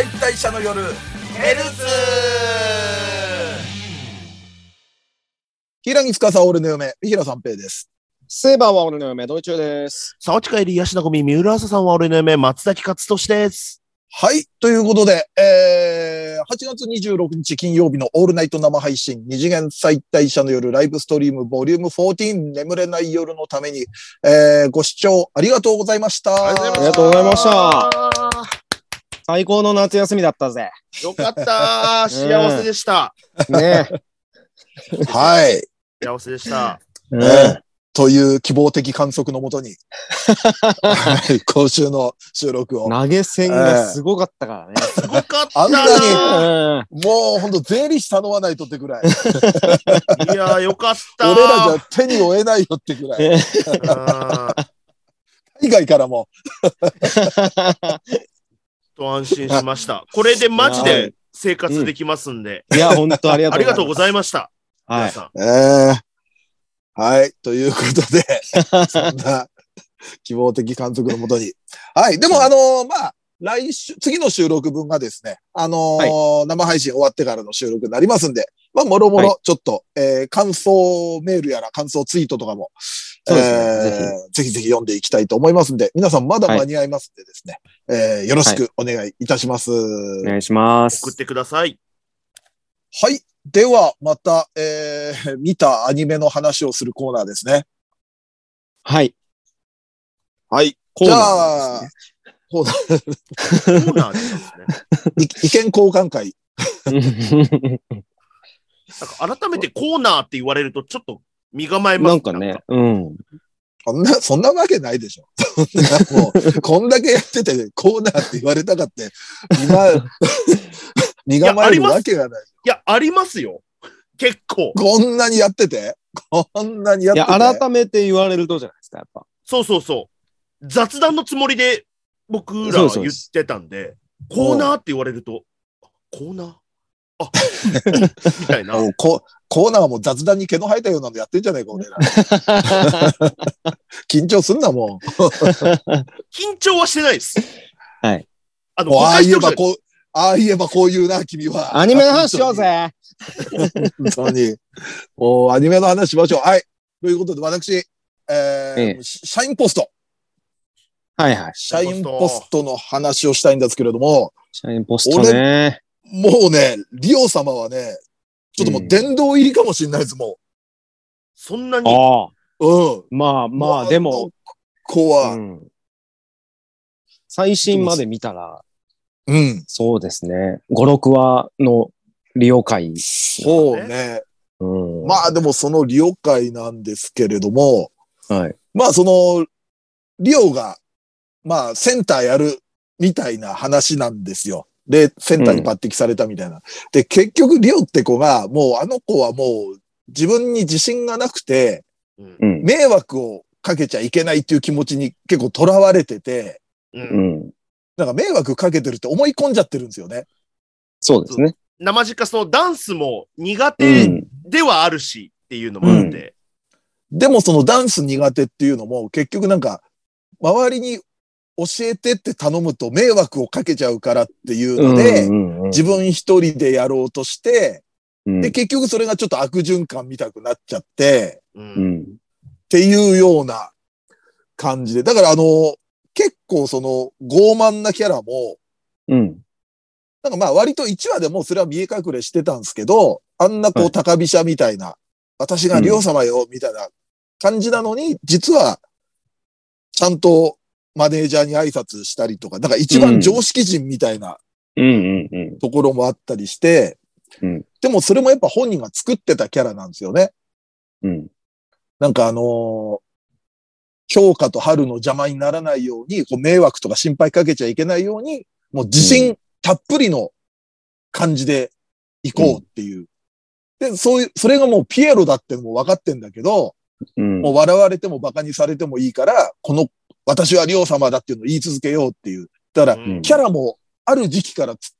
解体者の夜ヘルツ平木司俺の嫁、三平三平です。セーバーは俺の嫁、道中です。沢地帰り、吉田ゴミ、三浦朝さんは俺の嫁、松崎勝利です。はい。ということで、えー、8月26日金曜日のオールナイト生配信、二次元再退者の夜ライブストリームボリューム14眠れない夜のために、えー、ご視聴ありがとうございました。ありがありがとうございました。最高の夏休みだったぜ。よかった 幸せでした。ねはい。幸せでした。え。えーという希望的観測のもとに、はい今週の収録を。投げ銭がすごかったからね。すごかったあんななもうほんと税理士頼まないとってぐらい。いやー、よかった俺らじゃ手に負えないよってぐらい。ゃ海外からも。と安心しました。これでマジで生活できますんで、いや、本当ありがとうありがとうございまました。す。はい。皆さん。ええはい。ということで、そんな希望的観測のもとに。はい。でも、あのーまあ、来週、次の収録分がですね、あのー生配信終わってからの収録になりますんで、まあ、もろもはろ、ちょっと、えー感想メールやら感想ツイートとかも、そうですねえーぜひぜひ読んでいきたいと思いますんで、皆さんまだ間に合いますんでですね、えーよろしくお願いいたします。お願いします送っ。てください。はい。では、また、えー見たアニメの話をするコーナーですね。はい。はい。コーじゃナあ、コーナーコーナーですね。い意見交換会。ーなんか改めてコーナーって言われるとちょっと身構えますなんかね、うん。そんな、そんなわけないでしょ。そんなもう、こんだけやってて、コーナーって言われたかって、今、身構えるわけがない。いや、ありますよ。結構。こんなにやってて、こんなにやっいて？て。や、改めて言われるとじゃないですか、やっぱ。そうそうそう。雑談のつもりで僕らは言ってたんで、コーナーって言われると、コーナー？あ、みたいな。ココーナーも雑談に毛の生えたようなのやってんじゃないか、俺ら。緊張すんな、も緊張はしてないです。はい。あの、ああ言えばこう、ああ言えばこう言うな、君は。アニメの話しようぜ。本当に。もうアニメの話しましょう。はい。ということで、私、えーええシャインポスト。はいはい。シャインポストの話をしたいんですけれども、シャインポストね。もうね、リオ様はね、ちょっともう殿堂入りかもしれないです、もそんなに、ああ。う。うん。まあまあ、でも、、こうは、うん最新まで見たら、うん。そうですね。5、6話の利用会。そうね。うん。まあでもそのリオ会なんですけれども、はい。まあその、リオが、まあセンターやるみたいな話なんですよ。で、センターに抜擢されたみたいな。で、結局リオって子が、もうあの子はもう自分に自信がなくて、うんうん。迷惑をかけちゃいけないっていう気持ちに結構囚われてて、ううんん。なんか迷惑かけてるって思い込んじゃってるんですよね。そうですね。生実家そのダンスも苦う手ん。ではあるしっていうのもあって、でもそのダンス苦手っていうのも結局なんか、周りに教えてって頼むと迷惑をかけちゃうからっていうので、うん自分一人でやろうとして、うんで、結局それがちょっと悪循環見たくなっちゃって。っていうような感じで。だからあの、結構その傲慢なキャラも、うん。なんかまあ割と1話でもうそれは見え隠れしてたんですけど、あんなこはう高飛車みたいな、私がリオ様よ、みたいな感じなのに、実は、ちゃんとマネージャーに挨拶したりとか、なんか一番常識人みたいなうんうんうん。ところもあったりして、うんでもそれもやっぱ本人が作ってたキャラなんですよね。うん。なんかあのー京香と春の邪魔にならないように、こう迷惑とか心配かけちゃいけないように、もう自信たっぷりの感じで行こうっていう。で、そういう、それがもうピエロだってのも分かってんだけど、うん。もう笑われても馬鹿にされてもいいから、この、私はリオ様だっていうのを言い続けようっていう。だから、うんキャラもある時期からつ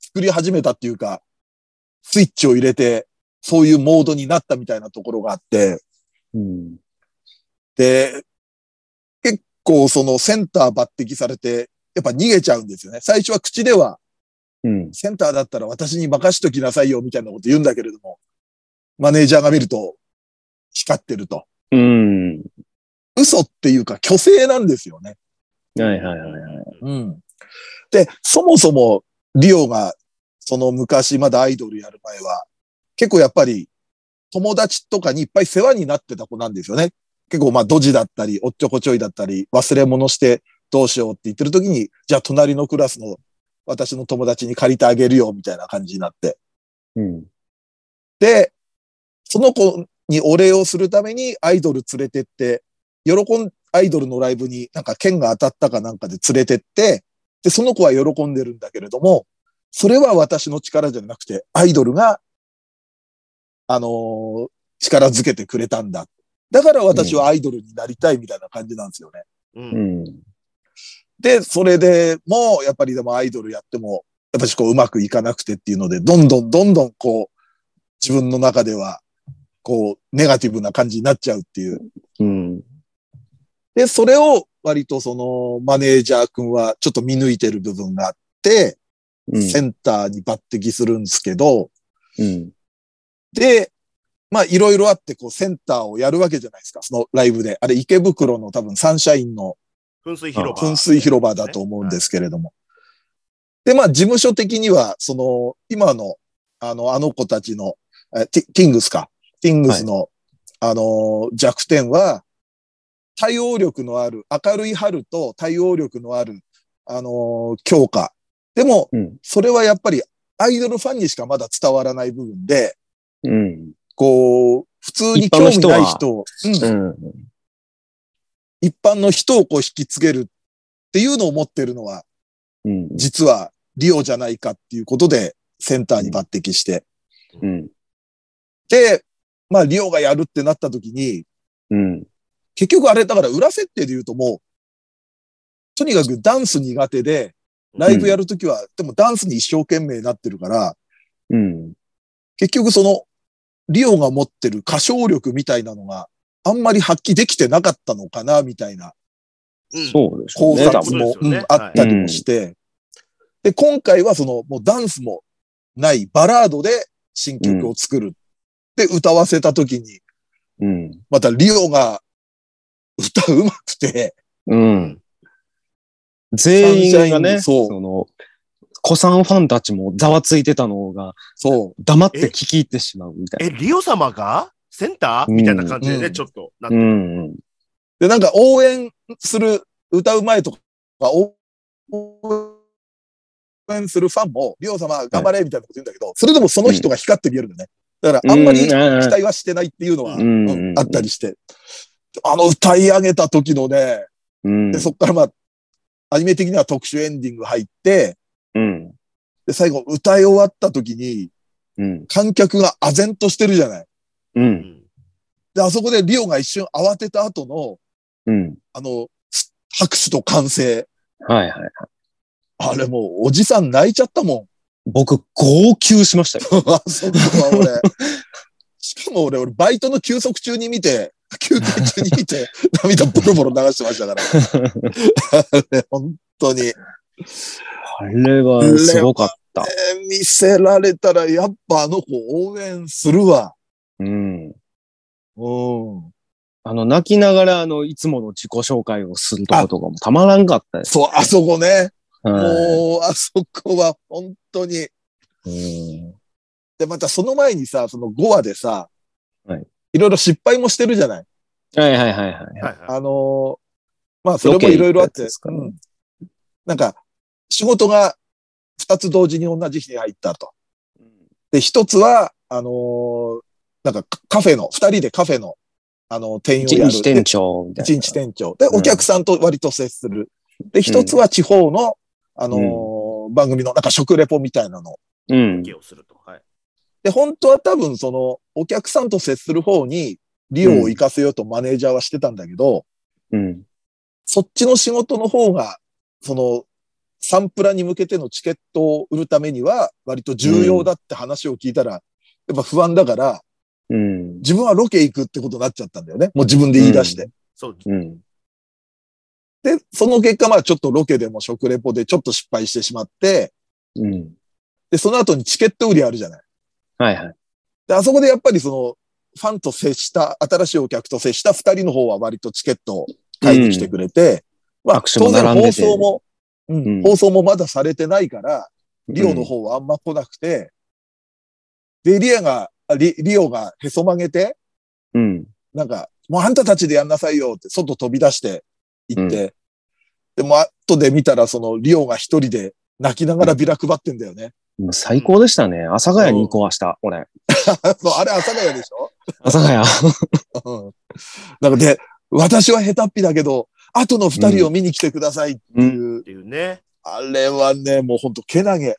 作り始めたっていうか、スイッチを入れて、そういうモードになったみたいなところがあって、うん。で、結構そのセンター抜擢されて、やっぱ逃げちゃうんですよね。最初は口では、うん。センターだったら私に任しときなさいよ、みたいなこと言うんだけれども、マネージャーが見ると、光ってると。うん。嘘っていうか、虚勢なんですよね。はいはいはいはい。うん。で、そもそも、リオが、その昔まだアイドルやる前は、結構やっぱり、友達とかにいっぱい世話になってた子なんですよね。結構まあ、ドジだったり、おっちょこちょいだったり、忘れ物してどうしようって言ってる時に、じゃあ隣のクラスの私の友達に借りてあげるよ、みたいな感じになって。うん。で、その子にお礼をするためにアイドル連れてって、喜ん、アイドルのライブになんか剣が当たったかなんかで連れてって、で、その子は喜んでるんだけれども、それは私の力じゃなくて、アイドルが、あのー力づけてくれたんだ。だから私はアイドルになりたいみたいな感じなんですよね。う。うんん。で、それでもう、やっぱりでもアイドルやっても、やっぱしこううまくいかなくてっていうので、どんどんどんどんこう、自分の中では、こう、ネガティブな感じになっちゃうっていう。うん。で、それを割とそのマネージャー君はちょっと見抜いてる部分があって、うん。センターに抜擢するんですけど、うん。で、まあいろいろあってこうセンターをやるわけじゃないですか、そのライブで。あれ池袋の多分サンシャインの噴水広場。噴水広場だと思うんですけれども。で、まあ、事務所的には、その、今の、あの、あの子たちの、えティティングスか。ティングスの、あの、弱点は、対応力のある、明るい春と対応力のある、あの、強化。でも、うん。それはやっぱり、アイドルファンにしかまだ伝わらない部分で、うん。こう、普通に興味ない人を、うんうん。一般の人をこう引きつけるっていうのを持ってるのは、うん。実はリオじゃないかっていうことでセンターに抜擢して。うん。で、まあリオがやるってなった時に、うん。結局あれだから裏設定で言うともう、とにかくダンス苦手で、ライブやるときは、でもダンスに一生懸命になってるから、うん。結局その、リオが持ってる歌唱力みたいなのがあんまり発揮できてなかったのかな、みたいなうんそうでしょう考察も、そうんあったりもして、で、今回はその、もうダンスもないバラードで新曲を作る。で、歌わせた時に、うん。またリオが歌うまくて、うん。全員がね、そうその、子さんファンたちもざわついてたのが、そう。黙って聞き入ってしまうみたいえ、リオ様が？センター？うんみたいな感じでね、うんちょっとなってな。うる。ん。で、なんか応援する、歌う前とか、応援するファンも、リオ様頑張れみたいなこと言うんだけど、それでもその人が光って見えるんだよね。だからあんまり期待はしてないっていうのは、うんうんあったりして。あの歌い上げた時のね、うん。で、そっからまあ、アニメ的には特殊エンディング入って、うん。で、最後歌い終わった時に、うん。観客が唖然としてるじゃない。う。うんんで、あそこでリオが一瞬慌てた後の、うん。あの、拍手と歓声。はいはい。あれもう、おじさん泣いちゃったも僕、号泣しましたよ。ん。あそこは俺。しかも俺、俺、バイトの休息中に見て、休憩中に見て、涙ボロボロ流してましたから。あ れ本当に。あれはすごかった。えー見せられたら、やっぱあの子応援するわ。うん。うん。あの、泣きながら、あの、いつもの自己紹介をするとことかもたまらんかったです。そう、あそこね。はもう、あそこは本当に。い。うんで、またその前にさ、その5話でさ、はい。いろいろ失敗もしてるじゃない？はいはいはいはい。はいはいあのーまあ、それもいろいろあってうんなんか、仕事が2つ同時に同じ日に入ったと。で、一つは、あのーなんかカカフェの、二人でカフェの、あの、店員をやる。一日店長みたいな。一日店長。で、うんお客さんと割と接する。で、一つは地方の、あのー番組のなんか食レポみたいなの。うん。をすると。はい。で、本当は多分その、お客さんと接する方に、利用を行かせようとマネージャーはしてたんだけど、うん。そっちの仕事の方が、その、サンプラに向けてのチケットを売るためには、割と重要だって話を聞いたら、やっぱ不安だから、うん。自分はロケ行くってことになっちゃったんだよね。もう自分で言い出して。そう。うん。で、その結果、まあちょっとロケでも食レポでちょっと失敗してしまって、うん。で、その後にチケット売りあるじゃない。はいはい。で、あそこでやっぱりその、ファンと接した、新しいお客と接した二人の方は割とチケットを買いに来てくれて、まあ、握手も当然放並んでて送も、うんうん放送もまだされてないから、リオの方はあんま来なくて、で、リアが、あリリオがへそ曲げて、うん。なんか、もうあんたたちでやんなさいよって、外飛び出して行って、でも後で見たら、その、リオが一人で泣きながらビラ配ってんだよね。もう最高でしたね。阿佐ヶ谷に行こう、明日、俺。そうあれ、阿佐ヶ谷でしょ？阿佐ヶ谷。うん。なんかで、私は下手っぴだけど、後の二人を見に来てくださいっていう、っていうね。あれはね、もうほんと、けなげ。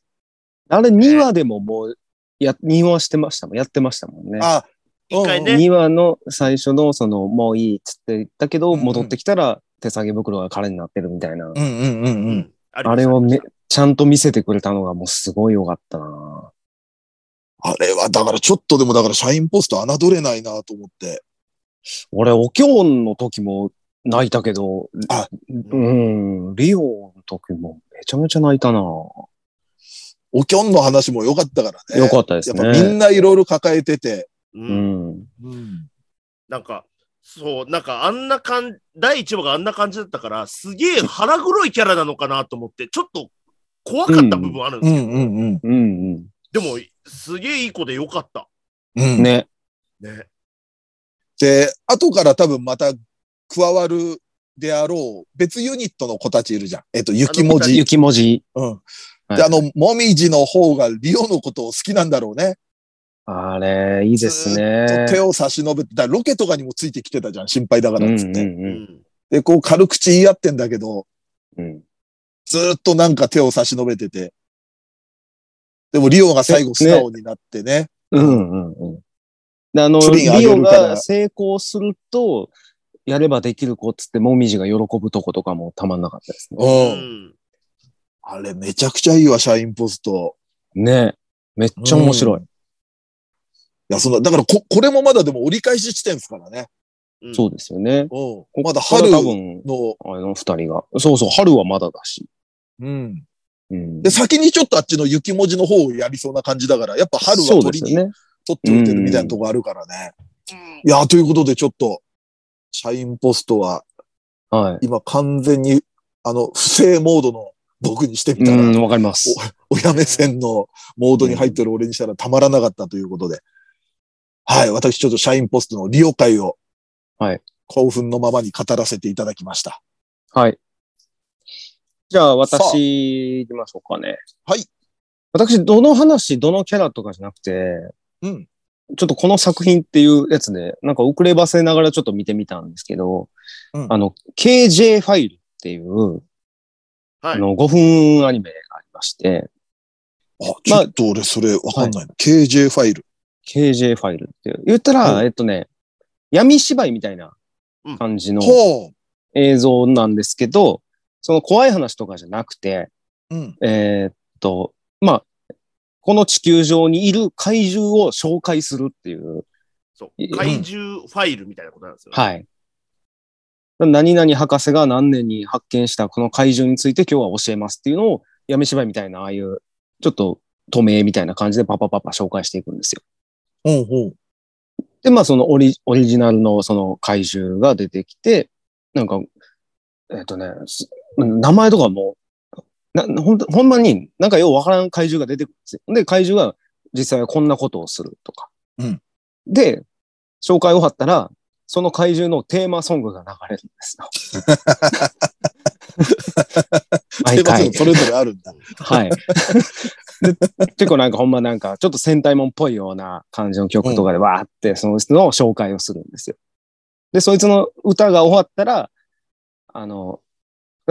あれ2話でももう、や、2話してましたもん。やってましたもんね。あ、一回ね。2話の最初の、その、もういいっつって言ったけど、戻ってきたら手提げ袋が空になってるみたいな。うんうんうんうん。あれをめ、ちゃんと見せてくれたのがもうすごい良かったなあれは、だからちょっとでも、だから社員ポスト侮れないなと思って。俺、お経の時も泣いたけど、あうん、リオの時もめちゃめちゃ泣いたなおきょんの話も良かったからね。よかったですやっぱみんね。ないろいろ抱えてて。う。うんん。うん。なんか、そう、なんかあんな感じ、第1話があんな感じだったから、すげえ腹黒いキャラなのかなと思って、ちょっと怖かった部分あるんですけど、うんうんうん。うんうん。でも、すげえいい子でよかった。うん。ね。ね。で、後から多分また加わるであろう別ユニットの子たちいるじゃん。えっと、雪文字。雪文字。うん。はいで、あの、もみじの方がリオのことを好きなんだろうね。あれ、いいですずね。ーっと手を差し伸べて、だからロケとかにもついてきてたじゃん。心配だからっつって。うんううんん。で、こう軽口言い合ってんだけど、うんうん。ずーっとなんか手を差し伸べてて。でもリオが最後素直になってね。うんうんうん。であの、プリオが成功すると、やればできる子っつって、もみじが喜ぶとことかもたまんなかったですう。ね。うんん。あれめちゃくちゃいいわ、社員ポスト。ねめっちゃ面白い。いや、そんな、だからこ、これもまだでも折り返し地点ですからね。うんそうですよね。うん。まだ春の、は多分、あの二人が。そうそう、春はまだだし。うん。うん。で、先にちょっとあっちの雪文字の方をやりそうな感じだから、やっぱ春は鳥に。取っておいてるみたいなとこあるからね。いや、ということでちょっと、社員ポストははい。今完全に、あの、不正モードの僕にしてみたら、うん、わかります。親目 線のモードに入ってる俺にしたらたまらなかったということで。はい。私ちょっと社員ポストの利用会を、はい。興奮のままに語らせていただきました。はい。じゃあ、私、行きましょうかね。はい。私、どの話、どのキャラとかじゃなくて、うん。ちょっとこの作品っていうやつで、なんか遅ればせながらちょっと見てみたんですけど、うんあの、KJ ファイルっていう、はい。あの、5分アニメがありまして、あ、ちょっと俺それわかんないな。KJ ファイル。KJ ファイルっていう。言ったら、はいえっとね、闇芝居みたいな感じのほ映像なんですけど、その怖い話とかじゃなくて、う。うん。えーっと、まあ、この地球上にいる怪獣を紹介するっていう、そう。怪獣ファイルみたいなことなんですよ。はい。何々博士が何年に発見したこの怪獣について今日は教えますっていうのを、闇芝居みたいな、ああいう、ちょっと透明みたいな感じでパパパパ紹介していくんですよ。ほうほう。で、まあそのオリオリジナルのその怪獣が出てきて、なんか、えっ、とね、す名前とかも、なほんとほんまになんかようわからん怪獣が出てくるんですよ。で、怪獣が実際はこんなことをするとか。うんで、紹介終わったら、その怪獣のテーマソングが流れるんですよ。毎回。それぞれあるんだ。はい。で結構なんかほんまなんかちょっと戦隊もんっぽいような感じの曲とかでわーってその人の紹介をするんですよ。で、そいつの歌が終わったら、あの、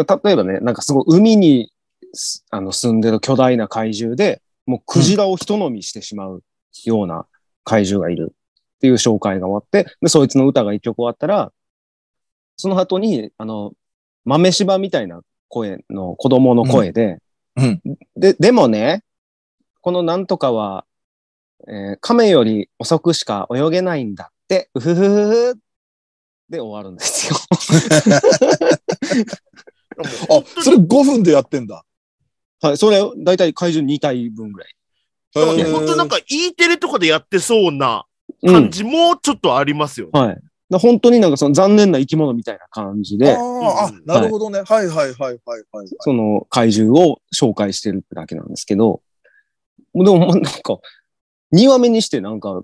例えばね、なんかすごい海にすあの住んでる巨大な怪獣で、もうクジラを人飲みしてしまうような怪獣がいるっていう紹介が終わって、で、そいつの歌が一曲終わったら、その後に、あの、豆柴みたいな声の子供の声で、うんで、でもね、このなんとかは、えー亀より遅くしか泳げないんだって、うふふふふで終わるんですよ。あ、それ5分でやってんだ。はい、それ、だいたい怪獣2体分ぐらい。だからへー本当なんか E テレとかでやってそうなうん。感じもちょっとありますよね。はい。だ本当になんかその残念な生き物みたいな感じで、あーあ、なるほどね。はいはいはいはいはい。その怪獣を紹介してるってだけなんですけど、でもまあなんか、2話目にしてなんか、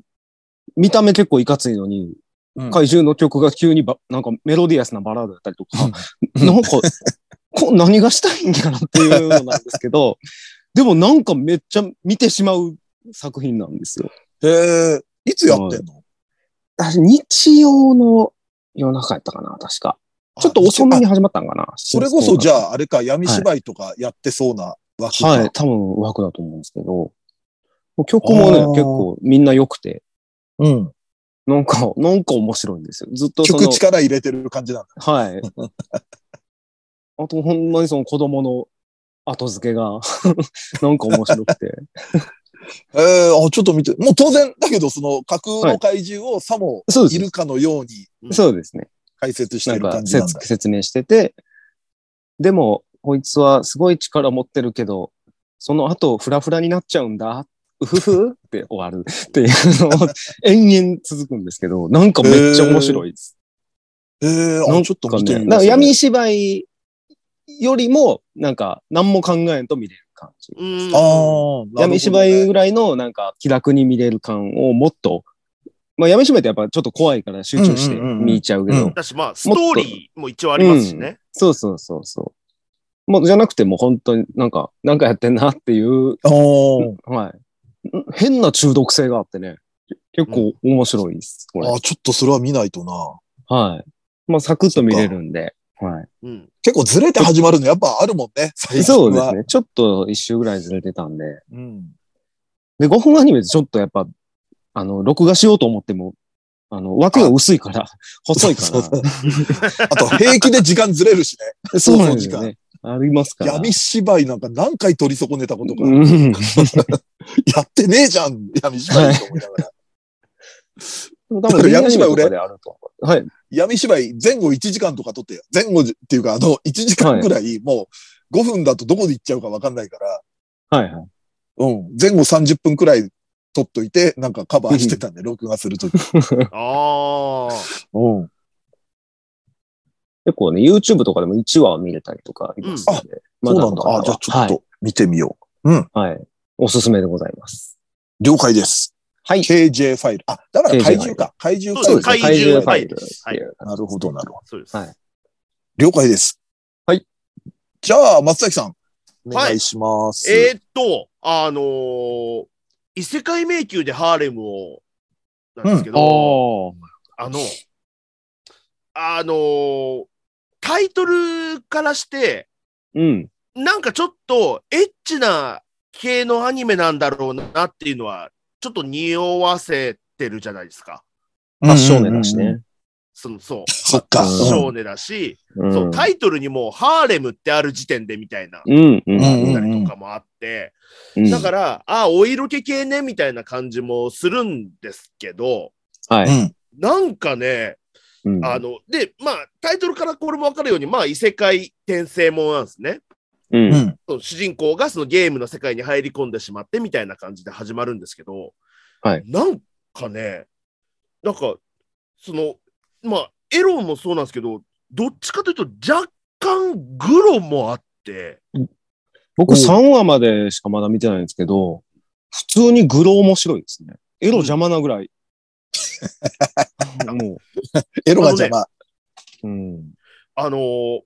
見た目結構いかついのに、うん怪獣の曲が急にばなんかメロディアスなバラードだったりとか、なんか、こ何がしたいんかなっていうのなんですけど、でもなんかめっちゃ見てしまう作品なんですよ。へえ、いつやってんの？私日曜の夜中やったかな、確か。ちょっと遅めにあ始まったんかな。それこそじあ。ゃあ、あれか、闇芝居とかやってそうな枠か。はい、多分枠だと思うんですけど、曲もね結構みんな良くて、うん。なんか、なんか面白いんですよ。ずっと曲、力入れてる感じなんだ。はい。あと、ほんまにその子供の後付けが、なんか面白くて。ええあ、ちょっと見て。もう当然だけど、その架空の怪獣をさも。いるかのようにそうですね。解説してるなんか感じなんだ。説説明してて、でも、こいつはすごい力持ってるけど、その後、フラフラになっちゃうんだ。うふふって終わるっていうのを延々続くんですけど、なんかめっちゃ面白いです。ええあ、なんちょっと見てみます、なんか闇芝居よりも、なんか何も考えんと見れる感じ。うんああ、闇芝居ぐらいのなんか気楽に見れる感をもっと、まあ闇芝居ってやっぱちょっと怖いから集中してうんうんうんうん見ちゃうけど、うんだし、まあ、ストーリーも一応ありますしね。そうそうそうそう。もうじゃなくてもう本当になんか、なんかやってんなっていう、おーはい。変な中毒性があってね、結構面白いです。これ。あ、ちょっとそれは見ないとな。はい。まあサクッと見れるんで、はい。うん。結構ずれて始まるのやっぱあるもんね。最近は。そうですね。ちょっと一周ぐらいずれてたんで。うん。で、5分アニメでちょっとやっぱ、あの、録画しようと思っても、あの、枠が薄いから、細いから。そうそうあと平気で時間ずれるしね。そうなんですよね。ありますから。闇芝居なんか何回取り損ねたことか。うん。やってねえじゃん、闇芝居と思いながら。多分、闇芝居とかであると思う。はい。闇芝居前後1時間とか撮ってよ。前後っていうか、あの、1時間ぐらい、もう5分だとどこで行っちゃうかわかんないから、はいはい。うん。前後30分くらい撮っといて、なんかカバーしてたんで、録画するとき。ああ。うん。結構ね、YouTube とかでも1話見れたりとかありますので。そうなんだ。あ、じゃあちょっと見てみよう。うん。はい。はい。おすすめでございます。了解です。はい。KJ ファイル。あ、だから怪獣か。怪獣ファイル。そうです怪獣ファイルルっていうなるほど、なるほど。そうです。はい了解です。はい。じゃあ、松崎さん。お願いします。えーっと、あのー異世界迷宮でハーレムを、なんですけど、おー。あの、あのータイトルからして、うん。なんかちょっとエッチな系のアニメなんだろうなっていうのは、ちょっと匂わせてるじゃないですか。ファッションネだし。ね。そのそう。そっか。うんファッションネだし、うんそう、タイトルにもハーレムってある時点でみたいな、うん。うん。うんたりとかもあって、うんだから、あ、お色気系ね、みたいな感じもするんですけど、はい。うん。なんかね、うんあの、で、まあ、タイトルからこれもわかるように、まあ、異世界転生ものなんですね。う。うん主人公がそのゲームの世界に入り込んでしまってみたいな感じで始まるんですけど、はいなんかね、なんか、その、まあ、エロもそうなんですけど、どっちかというと若干グロもあって、僕3話までしかまだ見てないんですけど、普通にグロ面白いですね。エロ邪魔なぐらい。もエロが邪魔。う、うん。あのー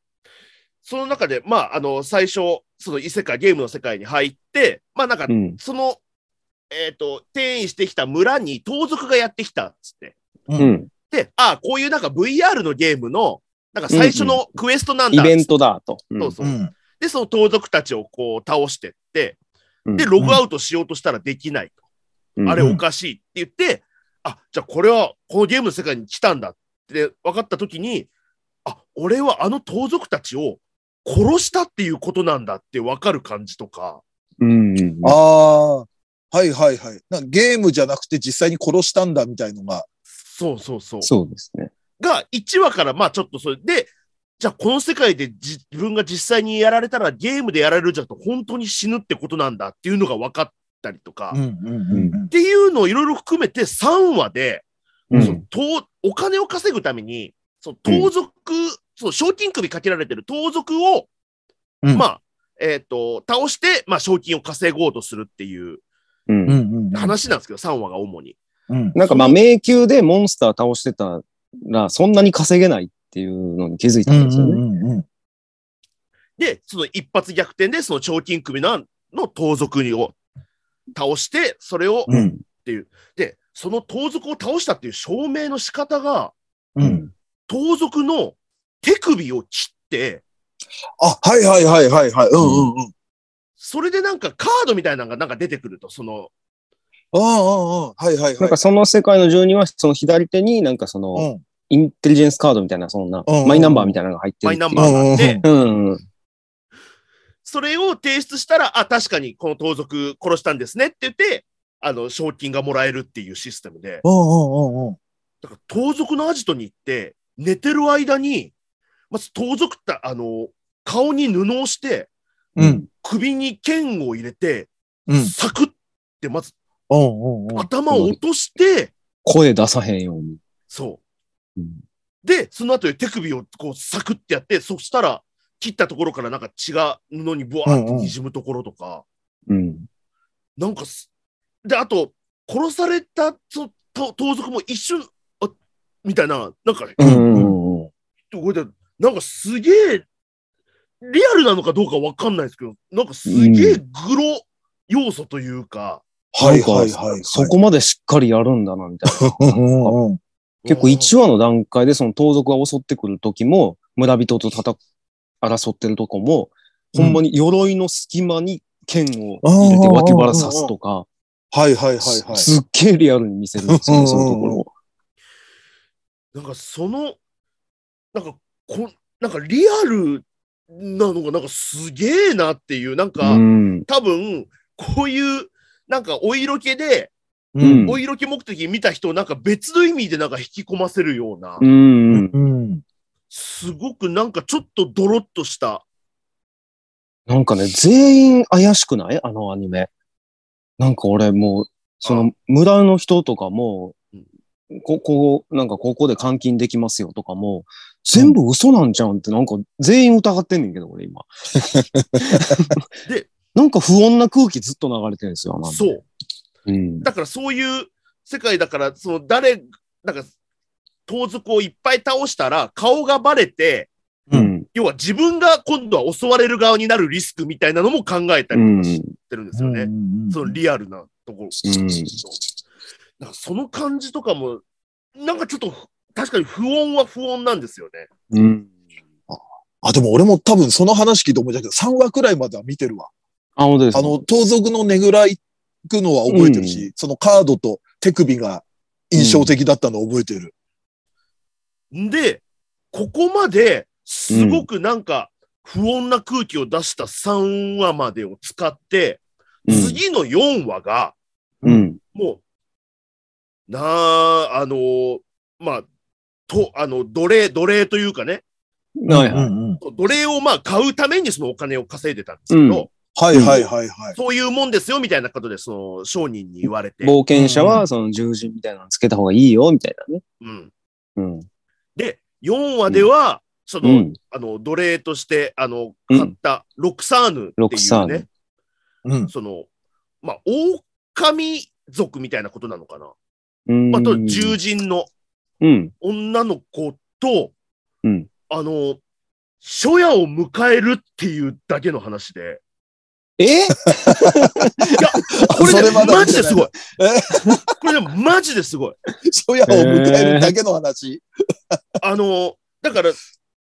その中で、まあ、あの最初、その異世界、ゲームの世界に入って、まあ、なんかう、ん。その、えっ、と、転移してきた村に盗賊がやってきたっつって。うん。で、ああ、こういうなんか VR のゲームの、なんか最初のクエストなんだっつってイベントだと。うんそうそうう。ん。で、その盗賊たちをこう倒してって、うんで、ログアウトしようとしたらできないと。うんあれおかしいって言って、あ、じゃあこれはこのゲームの世界に来たんだって分かったときに、あ、俺はあの盗賊たちを殺したっていうことなんだって分かる感じとか、うんうん。ああ。はいはいはい。なゲームじゃなくて実際に殺したんだみたいのが。そうそうそう。そうですね。が1話からまあちょっとそれで、じゃあこの世界でじ自分が実際にやられたらゲームでやられるじゃと本当に死ぬってことなんだっていうのが分かったりとか、っうんうんうんうん。ていうのをいろいろ含めて3話で、うんその盗お金を稼ぐために、その盗賊、その賞金首かけられてる盗賊を、うんまあ、えっ、と、倒して、まあ、賞金を稼ごうとするっていううんうんうんうん。話なんですけど、3話が主に。うん。なんかまあ迷宮でモンスター倒してたらそんなに稼げないっていうのに気づいたんですよね。うんうんで、その一発逆転で、その賞金首のの盗賊を倒して、それを、うんうん。で、その盗賊を倒したっていう証明の仕方が、うんうん。盗賊の手首を切って、あ、はいはいはいはいはい。うんうんうん。それでなんかカードみたいなのがなんか出てくると、その、ああ、ああ、はいはいはい。なんかその世界の住人はその左手になんかそのうん。インテリジェンスカードみたいなそんなうんマイナンバーみたいなのが入ってる。マイナンバーがあって、うんうん。それを提出したら、あ、確かにこの盗賊殺したんですねって言って、あの、賞金がもらえるっていうシステムで、うんうんうんうん。だから盗賊のアジトに行って、寝てる間に、まず盗賊って、あの、顔に布をして、うん。首に剣を入れて、うん。サクッてまずうんうんうん。頭を落として、声出さへんように。そう。うんで、その後で手首をこうサクッてやって、そしたら切ったところからなんか血が布にブワーって滲むところとか、うん。なんかす、で、あと、殺されたその盗盗賊も一瞬、あみたいな、なんか、うんうんうん。これでなんかすげえ、リアルなのかどうかわかんないですけど、なんかすげえグロ要素というか、はいはいはいはい。そこまでしっかりやるんだな、みたいな。結構1話の段階でその盗賊が襲ってくる時も、村人と戦争ってるとこも、ほんまに鎧の隙間に剣を入れて脇腹刺すとか、はいはいはいはい。すっげえリアルに見せるんですよね、そういうところ。なんかその、なんかこ、なんかリアルなのがなんかすげえなっていう、なんか、うん。多分、こういう、なんかお色気で、うんお色気目的に見た人をなんか別の意味でなんか引き込ませるような、うん。うん。すごくなんかちょっとドロッとした、なんかね、全員怪しくない？あのアニメ。なんか俺もう、その村の人とかもうん、ここ、なんかここで監禁できますよとかも、全部嘘なんちゃうんってなんか全員疑ってんねんけど、俺今。で、なんか不穏な空気ずっと流れてるんですよ。なんかそう。うん。だからそういう世界だから、その誰、なんか、盗賊をいっぱい倒したら顔がバレて、うん。要は自分が今度は襲われる側になるリスクみたいなのも考えたりとかしてるんですよね。そのリアルなところ。うんなんかその感じとかも、なんかちょっと確かに不穏は不穏なんですよね。うん。あ、でも俺も多分その話聞いて思い出したけど、3話くらいまでは見てるわ。あ、本当ですか？あの、盗賊のねぐらいくのは覚えてるし、そのカードと手首が印象的だったのを覚えてる。で、ここまですごくなんか不穏な空気を出した3話までを使って、次の4話が、うん。もう、なあ、あのまあ、と、あの、奴隷、奴隷というかね、はいはい。奴隷をまあ買うためにそのお金を稼いでたんですけど、うんはいはいはいはい。そういうもんですよみたいなことで、その商人に言われて、冒険者はその獣人みたいなのつけた方がいいよ、みたいなね。うん。うん。で、4話では、その、うんあの、奴隷として、あの、うん買ったロクサーヌってロクサーヌいうね、うん。その、まあ、狼族みたいなことなのかな。うん。あと、獣人のうん。女の子と、うんあの、初夜を迎えるっていうだけの話で、え？いや、これね、マジですごいえ。これね、マジですごい。初夜を迎えるだけの話？あの、だから、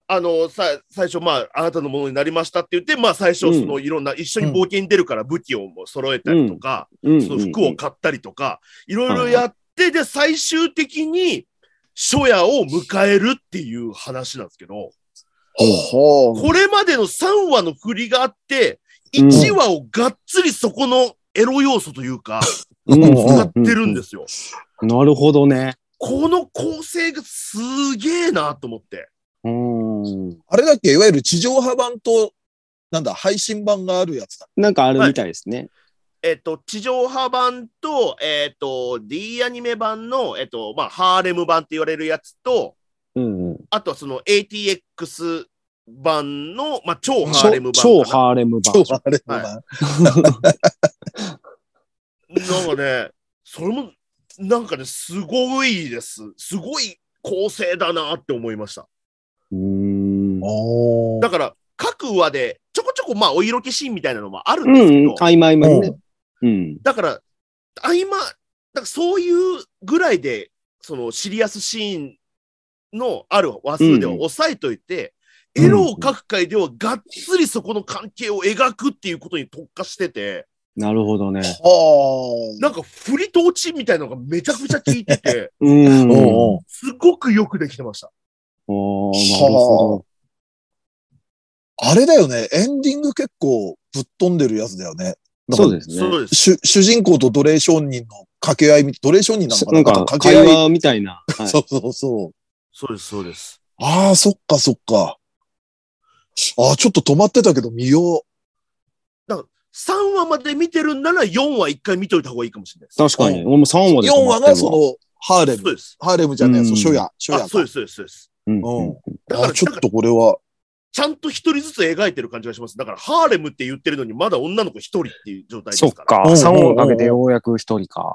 あの、さ、最初、まあ、あなたのものになりましたって言って、まあ、最初、うんその、いろんな、一緒に冒険に出るから武器をも揃えたりとか、うんその服を買ったりとか、いろいろやって、で、最終的に、初夜を迎えるっていう話なんですけど、ほう。これまでの3話の振りがあって、うん1話をがっつりそこのエロ要素というか、うん使ってるんですよ。なるほどね。この構成がすげえなと思って。うん。あれだっけいわゆる地上波版と、なんだ、配信版があるやつだ。なんかあるみたいですね。えっ、と、地上波版と、えっ、と、D アニメ版の、えっ、と、まあ、ハーレム版って言われるやつと、うんうん。あとはその ATX 版の、まあ、超ハーレム版。超ハーレム版。超あれもな。なんかね、それも、なんかね、すごいです。すごい構成だなって思いました。うーん。だから、各話で、ちょこちょこ、まあ、お色気シーンみたいなのもあるうんですけど、ん、合間合間にね。うん。だから、合間、だからそういうぐらいで、そのシリアスシーンのある話数では抑えといて、うんエロを描く回ではがっつりそこの関係を描くっていうことに特化してて、なるほどね。はなんか振りと落ちみたいなのがめちゃくちゃ効いてて、うん。すごくよくできてました。おーなるほあれだよね。エンディング結構ぶっ飛んでるやつだよね。そうですね。そうです。主主人公と奴隷商人の掛け合いみ、奴隷商人なのかな？なんか掛け合い？会話みたいな。はいそうそうそう。そうです、そうです。ああ、そっかそっか。ああ、ちょっと止まってたけど見よ3話まで見てるんなら4話一回見といた方がいいかもしれないです。確かに。う俺も3話う。4で止まってるわ話がそ、の、ハーレム。そうです。ハーレムじゃねえ、うんそう、初夜。初夜そうです、そうです、そうです。うんだから、あちょっとこれは。ちゃんと一人ずつ描いてる感じがします。だから、ハーレムって言ってるのに、まだ女の子一人っていう状態ですか。そっからうん3話かけてようやく一人か。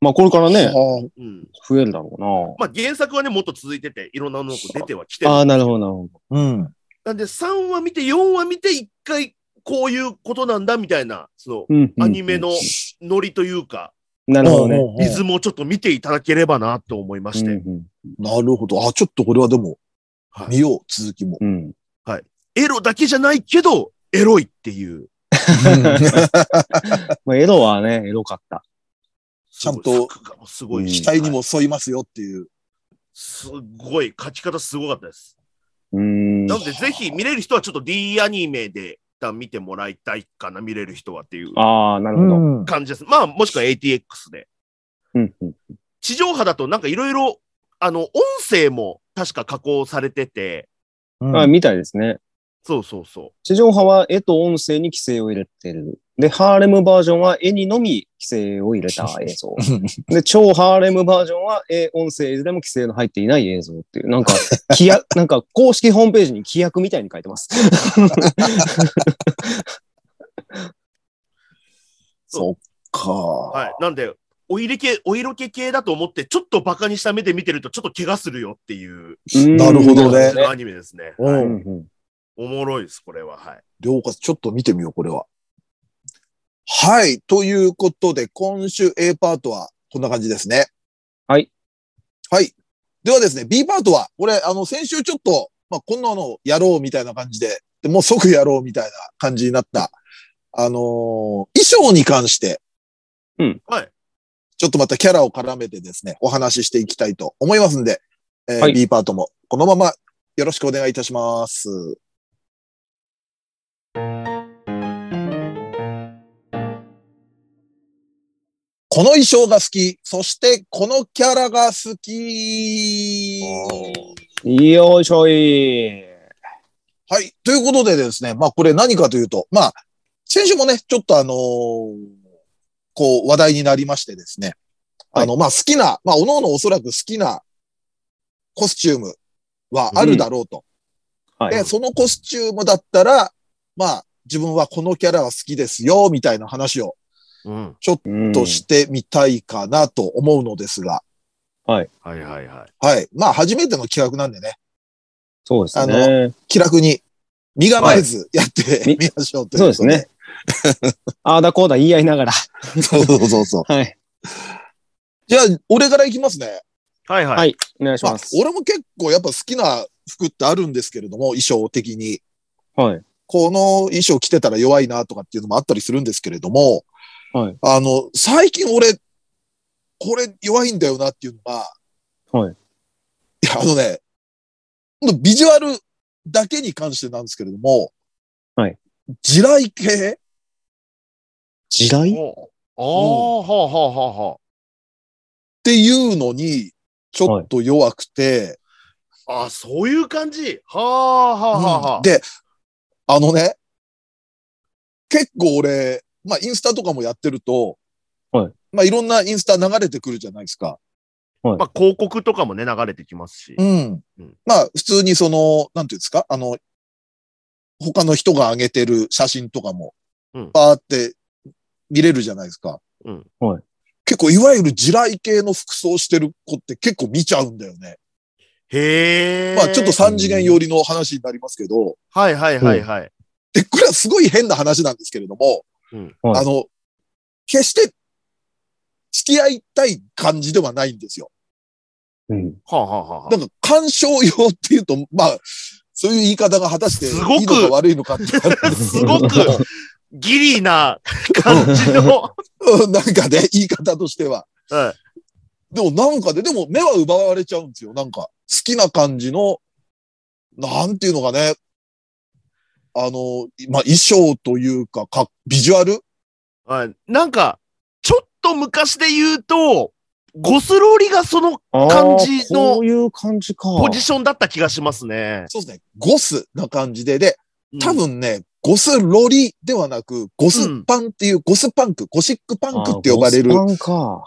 まあこれからね、あうん。増えるだろうな。まあ、原作はね、もっと続いてて、いろんな女の子出てはきてる。ああ、なるほど、なるほど。あ、うん。なんで、3話見て、4話見て、一回、こういうことなんだ、みたいな、その、アニメのノリというか、なるほどね。リズムをちょっと見ていただければな、と思いまして。うんうんなるほど。あ、ちょっとこれはでも、はい見よう、続きも。うん。エロだけじゃないけど、エロいっていう。まあエロはね、エロかった。ちゃんとすごいし、期待にも沿いますよっていう。すごい、書き方すごかったです。うーん。なので、ぜひ見れる人はちょっと D アニメで一旦見てもらいたいかな、見れる人はっていうああ、なるほど。ん。感じです。まあ、もしくは ATX で。うんうん地上波だとなんかいろいろ、あの、音声も確か加工されてて、あみたいですね。そうそうそ地上波は絵と音声に規制を入れてる。で、ハーレムバージョンは絵にのみ規制を入れた映像。で、超ハーレムバージョンは絵、音声いずれも規制の入っていない映像っていう、なんか、規約、なんか公式ホームページに規約みたいに書いてます。そっか。う。はい。なんで、お色気、お色気系だと思って、ちょっとバカにした目で見てると、ちょっと怪我するよっていうなるほどねアニメですね。う。はいうんんうんおもろいです、これは。はい。了解。ちょっと見てみよう、これは。はい。ということで、今週 A パートはこんな感じですね。はい。はい。ではですね、B パートは、これ、あの、先週ちょっと、まあ、こんなのやろうみたいな感じで、でもう即やろうみたいな感じになった、あのー衣装に関して、はい。ちょっとまたキャラを絡めてですね、お話ししていきたいと思いますんで、えーはい B パートもこのままよろしくお願いいたします。この衣装が好き、そしてこのキャラが好き。よいしょい。はい。ということでですね、まあこれ何かというと、まあ、先週もね、ちょっとあのーこう話題になりましてですね、あの、まあ好きな、まあ、おのおのおそらく好きなコスチュームはあるだろうと。はい。で、そのコスチュームだったら、まあ、自分はこのキャラは好きですよ、みたいな話をうん。うんとしてみたいかなと思うのですが、はいはいはい。はい。まあ、初めての企画なんでね、そうですあね。気楽に身構えずやってみましょうといそうですね。ああだこうだ言い合いながら。そうそうそうそう。はい。じゃあ、俺からいきますね。はいはい。はい。お願いしまあます。、俺も結構やっぱ好きな服ってあるんですけれども、衣装的に。はい。この衣装着てたら弱いなとかっていうのもあったりするんですけれども、はい。あの、最近俺、これ弱いんだよなっていうのが、はい。いや、あのね、ビジュアルだけに関してなんですけれども、はい。地雷系？っ時代？おああ、はあはあはあはていうのに、ちょっと弱くて、あ。あそういう感じ？はあはあはあはあ。うんで、あのね、結構俺、まあ、インスタとかもやってると、はい。まあ、いろんなインスタ流れてくるじゃないですか。まあ、広告とかもね、流れてきますし。うんうん。まあ、普通にその、なんていうんですか、あの、他の人が上げてる写真とかもうん、パーって見れるじゃないですか。うんはい結構、いわゆる地雷系の服装してる子って結構見ちゃうんだよね。へえ。まあ、ちょっと三次元寄りの話になりますけど、はいはいはいはい。で、これはすごい変な話なんですけれども、うんはいあの、決して付き合いたい感じではないんですよ。うん。はあ、はあはあはなんか鑑賞用っていうと、まあ、そういう言い方が果たしてすごくいいのか悪いのかってすごくギリな感じの。うん なんかね、言い方としては。はいでもなんかで、でも目は奪われちゃうんですよ。なんか、好きな感じの、なんていうのかね。あの、まあ、衣装というか、か、ビジュアル？はい。なんか、ちょっと昔で言うと、ゴスロリがその感じのういう感じか。ポジションだった気がしますね。そうですね。ゴスな感じで、で、うん多分ね、ゴスロリではなく、ゴスパンっていう、ゴスパンク、ゴシックパンクって呼ばれる。うん、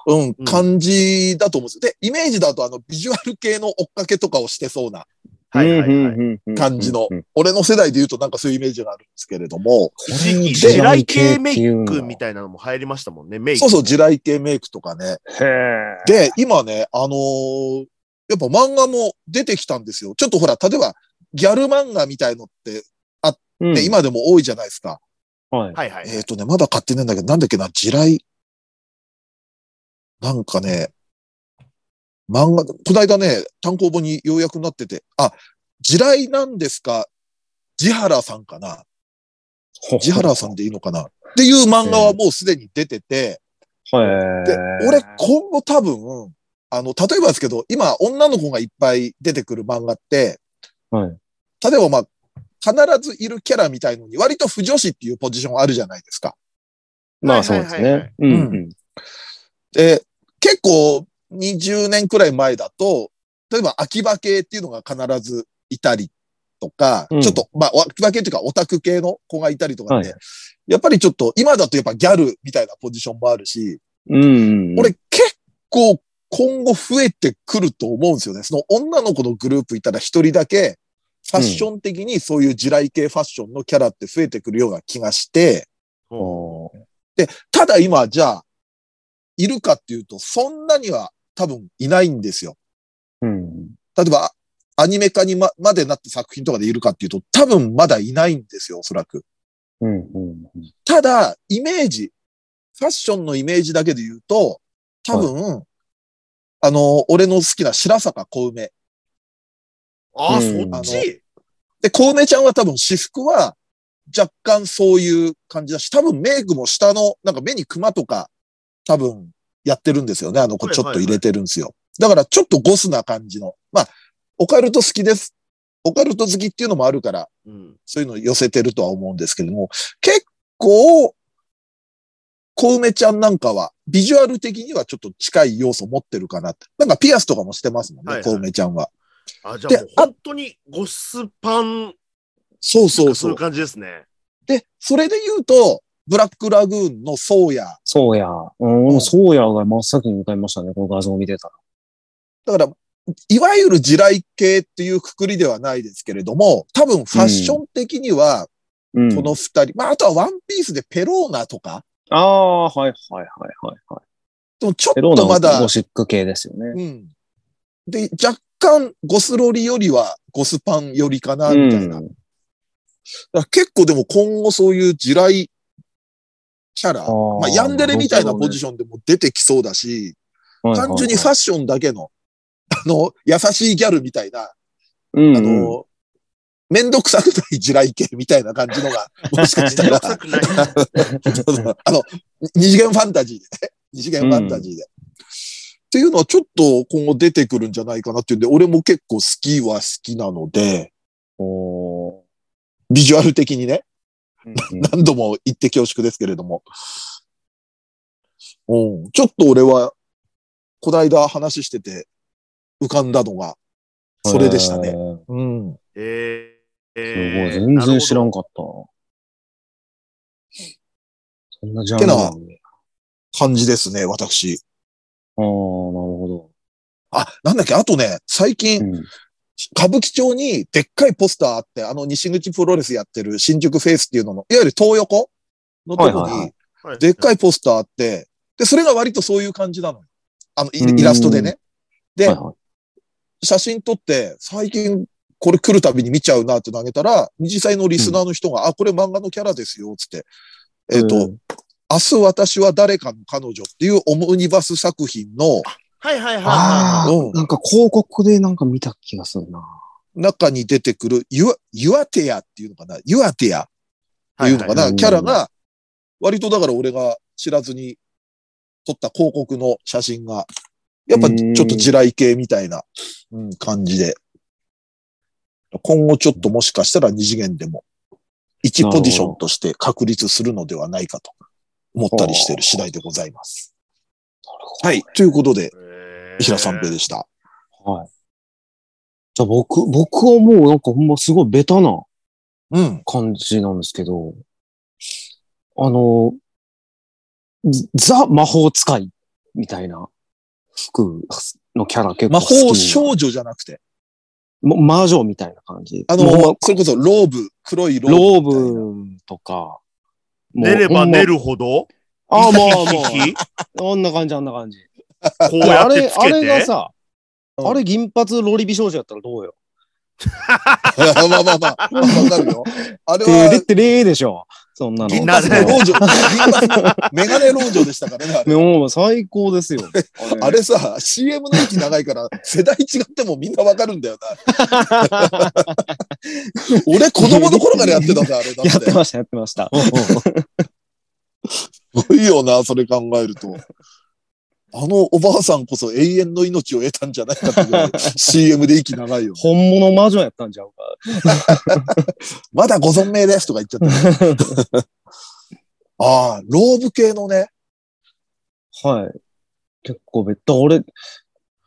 うん感じだと思うんですよ。で、イメージだとあの、ビジュアル系の追っかけとかをしてそうなはいはいはい。い感じの俺の世代で言うとなんかそういうイメージがあるんですけれども、地雷系メイクみたいなのも流行りましたもんね、メイク。そうそう、地雷系メイクとかね。で、今ね、あのーやっぱ漫画も出てきたんですよ。ちょっとほら、例えば、ギャル漫画みたいのって、うんね、今でも多いじゃないですか。はい。はいはい。えっ、とね、まだ買ってねえんだけど、なんだっけな、地雷。なんかね、漫画、この間ね、単行本にようやくなってて、あ、地雷なんですか？地原さんかな？地原さんでいいのかな？っていう漫画はもうすでに出てて、はい。で、俺今後多分、あの、例えばですけど、今女の子がいっぱい出てくる漫画って、はい。例えばまあ、必ずいるキャラみたいのに割と不女子っていうポジションあるじゃないですか。まあそうですね。で、結構20年くらい前だと、例えば秋葉系っていうのが必ずいたりとか、うんちょっと、まあ、秋葉系っていうかオタク系の子がいたりとかって、はいやっぱりちょっと、今だとやっぱギャルみたいなポジションもあるし、うんうん。俺結構今後増えてくると思うんですよね。その女の子のグループいたら一人だけ、ファッション的にそういう地雷系ファッションのキャラって増えてくるような気がして、おーただ今じゃあ、いるかっていうと、そんなには多分いないんですよ。うん。例えば、アニメ化にままでなった作品とかでいるかっていうと、多分まだいないんですよ、おそらく。うんうんただ、イメージ、ファッションのイメージだけで言うと、多分、あの、俺の好きな白坂小梅。ああ、うんそっち？で、小梅ちゃんは多分私服は若干そういう感じだし、多分メイクも下の、なんか目にクマとか多分やってるんですよね。あの子はいちょっと入れてるんですよ。だからちょっとゴスな感じの。まあ、オカルト好きです。オカルト好きっていうのもあるから、うん。そういうの寄せてるとは思うんですけども、結構、小梅ちゃんなんかは、ビジュアル的にはちょっと近い要素持ってるかなって。なんかピアスとかもしてますもんね、はいはい小梅ちゃんは。あ、じゃあもうであ本当にゴスパン、そうそうそうそういう。感じですね。で、それで言うと、ブラックラグーンのソーヤ。そうや。うん、うんそうやが真っ先に向かいましたね、この画像を見てたら。だから、いわゆる地雷系っていうくくりではないですけれども、多分ファッション的には、うん。この二人、まあ、あとはワンピースでペローナとか、ああ、はいはいはいはいはい。でもちょっペローナとまだゴ、シック系ですよね。うん。で、若干ゴスロリよりはゴスパンよりかな、みたいな。だから結構でも今後そういう地雷キャラ、ーまあ、ヤンデレみたいなポジションでも出てきそうだし、単純にファッションだけの、あの、優しいギャルみたいな、うんあの、めんどくさくない地雷系みたいな感じのが、もしかしたら、あの、二次元ファンタジーでね。二次元ファンタジーで。っていうのはちょっと今後出てくるんじゃないかなっていうんで、俺も結構好きは好きなので、ビジュアル的にね、うん 何度も言って恐縮ですけれども。うん、ちょっと俺は、こないだ話してて浮かんだのが、それでしたね。うん。えー、すごい、えー全然知らんかかった。そんなジャンルなんで。感じですね、私。ああ、なるほあ、なんだっけ、あとね、最近、ど。うん。歌舞伎町にでっかいポスターあって、あの西口プロレスやってる新宿フェイスっていうのの、いわゆる東横のとこはいはいはに、はいでっかいポスターあって、で、それが割とそういう感じなのよ。あの、イラストでね。で、はいはい。写真撮って、最近これ来るたびに見ちゃうなって投げたら、実際のリスナーの人が、あ、これ漫画のキャラですよ、つって。えっ、と、うん明日私は誰かの彼女っていうオムニバス作品のはいはいはいあはあ、うん。なん。か広告でなんか見た気がするな。中に出てくるユア、ユアテアっていうのかな？ユアテアっていうのかな、はいはいキャラが、割とだから俺が知らずに撮った広告の写真が、やっぱちょっと地雷系みたいな、うん、感じで。今後ちょっともしかしたら二次元でも、1ポジションとして確立するのではないかと思ったりしてる次第でございます。はい。ということで、い。石田三平でした。はい。じゃあ僕、僕はもうなんかほんますごいベタなうん。感じなんですけど、あの、ザ魔法使いみたいな服のキャラ結構魔好き法少女じゃなくて、も魔女みたいな感じ。あの、それこそローブ、黒いローブ。ローブとか。寝れば寝る。るほど、ああ、もうもあんな感じ、あんな感じ。こうやあれ、ってつけあれがて。さ、うんあれ銀髪ロリ美少女やったらどうよ？まあまあまあ、わかるよ。あれてはれっ、てれーでしょ。そんなの。銀髪の老女、メガネ老女でしたからね。あれもう最高ですよ。あれさ、CM の息長いから、世代違ってもみんなわかるんだよな。俺子供の頃からやってたんだ、あれだって。やってました、やってました。すごいよな、それ考えると。あのおばあさんこそ永遠の命を得たんじゃないかってい CM で息長いよ。本物魔女やったんちゃうか。まだご存命ですとか言っちゃった。ああ、ローブ系のね。はい。結構別途、俺、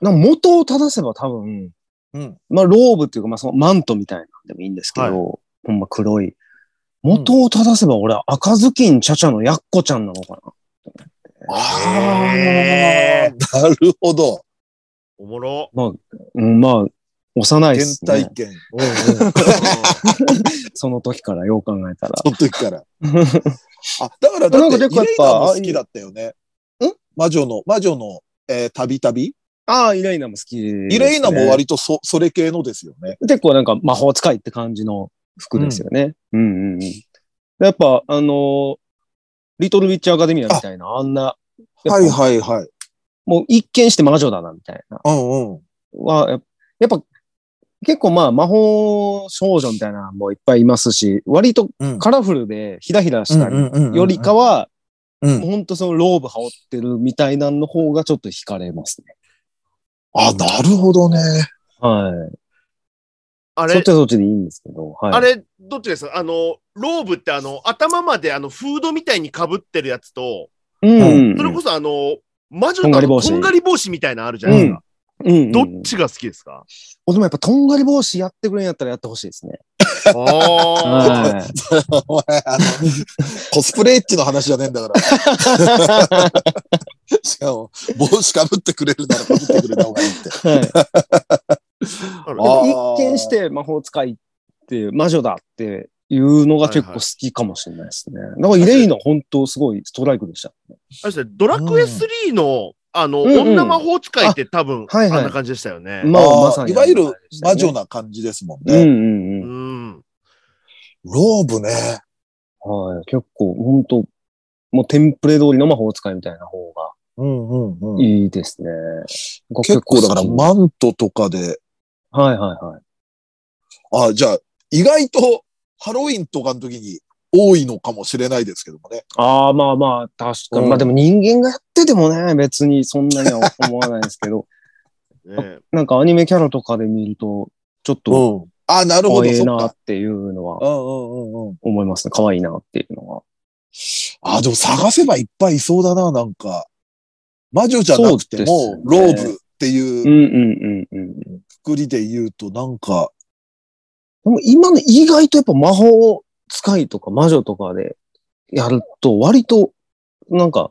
な元を正せば多分、うん。まあローブっていうか、まあそのマントみたいなんでもいいんですけど、ほんま黒い。元を正せば俺、赤ずきんちゃちゃのやっこちゃんなのかな。ああ、へなるほど。おもろ。うん、まあ、幼いっ原すね。体験。うんうん。その時からよう考えたら。その時から。あ、だからだって、なんか結構やっイレイナぱも好きだったよね。ん？魔女の、魔女の、えー、旅旅ああ、イレイナも好きね。イレイナも割とそ、それ系のですよね。結構なんか魔法使いって感じの服ですよね。うん、うん、うんやっぱ、あのーリトルウィッチアカデミアみたいな、あんな、はいはいはい。もう一見して魔女だな、みたいな。うんうん。は、ややっぱ、結構まあ魔法少女みたいなのもいっぱいいますし、割とうんカラフルでひらひらしたりうんうんうんうんよりかは、うんほんとそのローブ羽織ってるみたいなの方がちょっと惹かれますね。あ、なるほどね。はい。あれ？そっち、はそっちでいいんですけど、はい。あれ、どっちです？かあの、ローブってあの、頭まであの、フードみたいに被ってるやつと、うん、うん。それこそあの、魔女のとんがり帽子みたいなのあるじゃないですか。うん、うん。どっちが好きですか、でもやっぱとんがり帽子やってくれんやったらやってほしいですね。ああ。はい。お前、あの、コスプレエッジの話じゃねえんだから。しかも、帽子かぶってくれるならかぶってくれた方がいいって。はい。一見して魔法使いっていう魔女だっていうのが結構好きかもしれないですね。だからイレイナ本当すごいストライクでした。あれですね、ドラクエ3の、あの、うんうん女魔法使いって多分、はいはいあんな感じでしたよね。まあ、まさに。いわゆる魔女な。な感じですもんね。うんうんううん。ん。ローブね。はい。結構、本当もうテンプレ通りの魔法使いみたいな方がうんうんうん。いいですね。結構だからマントとかで、はいはいはい。あ、じゃあ、意外とハロウィンとかの時に多いのかもしれないですけどもね。ああ、まあまあ、確かに。うんまあでも人間がやっててもね、別にそんなには思わないですけど、ねなんかアニメキャラとかで見ると、ちょっと、ん。あ、なるほど、可愛い。なっていうのは。思いますね。可愛いなっていうのは。あ、でも探せばいっぱいいそうだな、なんか。魔女じゃなくても、ローブってうんいう。くくりで言うと、なんか、でも今ね、意外とやっぱ魔法使いとか魔女とかでやると割となんか、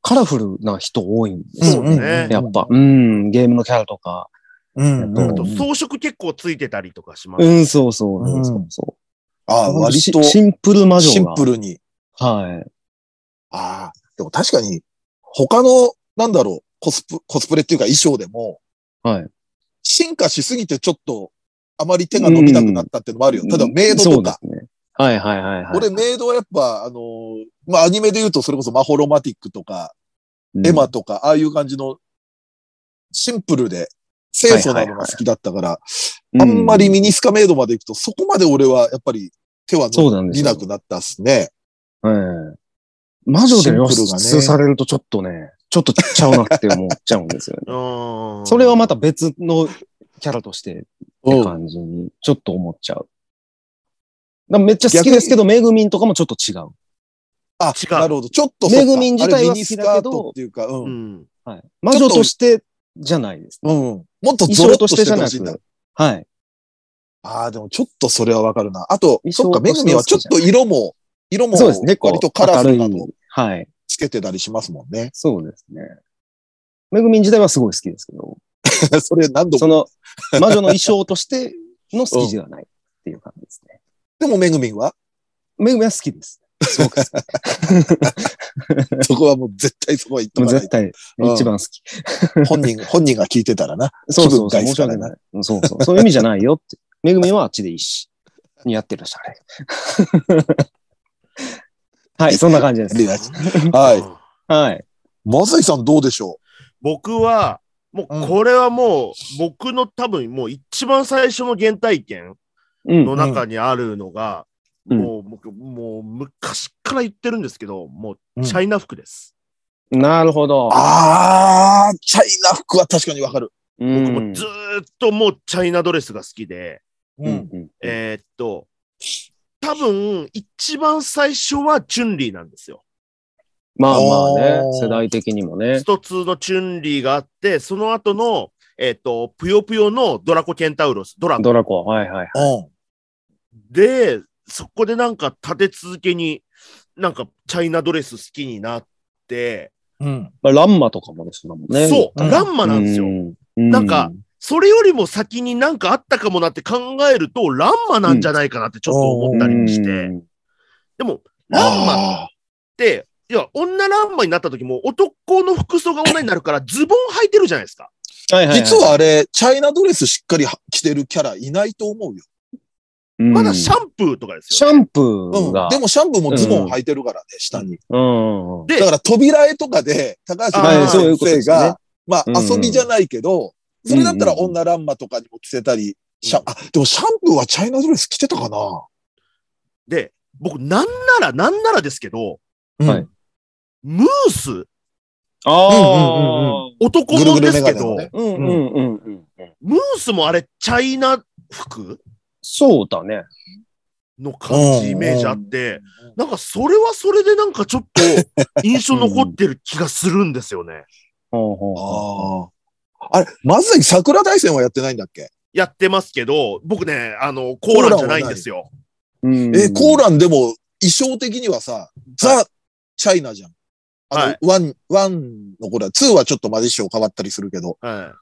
カラフルな人多いんですよね。うんうんねやっぱ、うん、ゲームのキャラとか。うん。うんあと装飾結構ついてたりとかします。うん、そうそう、うんそうそう。ああ、割とシシンプル魔女が。シンプルに。はい。ああ、でも確かに、他の、なんだろう、コスプ、コスプレっていうか衣装でも、はい。進化しすぎてちょっと、あまり手が伸びなくなったっていうのもあるよ。ただ、メイドとか。そうですね。はいはいはいはい。俺、メイドはやっぱ、あのーまあ、アニメで言うと、それこそマホロマティックとか、うんエマとか、ああいう感じの、シンプルで、清楚なのが好きだったから、あんまりミニスカメイドまで行くと、そこまで俺はやっぱり手はそうなんですよ伸びなくなったっすね。うん。魔女で露出されるとちょっとね、ちょっとちゃうなって思っちゃうんですよね。うんそれはまた別のキャラとしてってうん感じにちょっと思っちゃう。めっちゃ好きですけど、めぐみんとかもちょっと違う。あ、違うなるほど。ちょっとめぐみん自体は好きだけどトっていうか、う。うんん。はい。魔女としてじゃないです。うん。もっと衣ゾロッとしてじゃなく。。はい。ああ、でもちょっとそれはわかるな。あと、衣そっか、めぐみはちょっと色も、色も割とカラフルなのはい。つけてたりしますもんね。そうですね。めぐみん自体はすごい好きですけど、それ何度も。その魔女の衣装としての好きじゃないっていう感じですね。でもめぐみんは？めぐみは好きです。すごく好き。そこはもう絶対そこは言っとかないと。もう絶対うん一番好き。本人、本人が聞いてたらな。そうそうそう、申し訳ない。うんそうそう。そういう意味じゃないよって。めぐみはあっちでいいし。にやってるし、あれ。はい、そんな感じです。はい。はい。まさいさんどうでしょ僕は、もうこれはもう僕の多分もう一番最初の原体験うんの中にあるのが、うんもう僕、もう昔から言ってるんですけど、もううチャイナ服です。なるほど。あー、チャイナ服は確かにわかる。うん僕もずーっともうチャイナドレスが好きで、うんうんえーっと、多分一番最初はチュンリーなんですよ。まあまあね世代的にもねス。ト2のチュンリーがあって、その後の、えーっと、ぷよぷよのドラコケンタウロス、ドラコドラコ、はいはい。うん。で、そこでなんか立て続けに、なんかチャイナドレス好きになって、うん。まあランマとかもですもんね。そう、うんランマなんですよ。うん。なんかそれよりも先になんかあったかもなって考えると、ランマなんじゃないかなってちょっと思ったりもして、うんでも、ランマっあて、いや、女ランマになった時も男の服装が女になるからズボン履いてるじゃないですか。はいはいはい実はあれ、チャイナドレスしっかり着てるキャラいないと思うよ。まだシンャンプーとかですよ、ね。シャンプうん。ーが。でもシャンプーもズボン履いてるからね、下に。うんうん。でだから扉絵とかで、高橋はい真そういうね先生が、まあうんうん遊びじゃないけど、それだったら女ランマとかにも着せたり、シャンあ、でもシャンプーはチャイナドレス着てたかな。で、僕、なんなら、なんならですけど、うん。はい。ムース、あうんうんうんあ。男もんですけど。ムースもあれ、チャイナ服？そうだね。の感じ、イメージあって、なんかそれはそれでなんかちょっと印象残ってる気がするんですよね。ほうほうほああ。あれ、まずに桜大戦はやってないんだっけ？やってますけど、僕ね、あの、コーランじゃないんですよ。え、コーランでも衣装的にはさ、ザ・チャイナじゃん。あはいの、 one、one の頃は、 two はちょっとマジ衣装変わったりするけど。はい。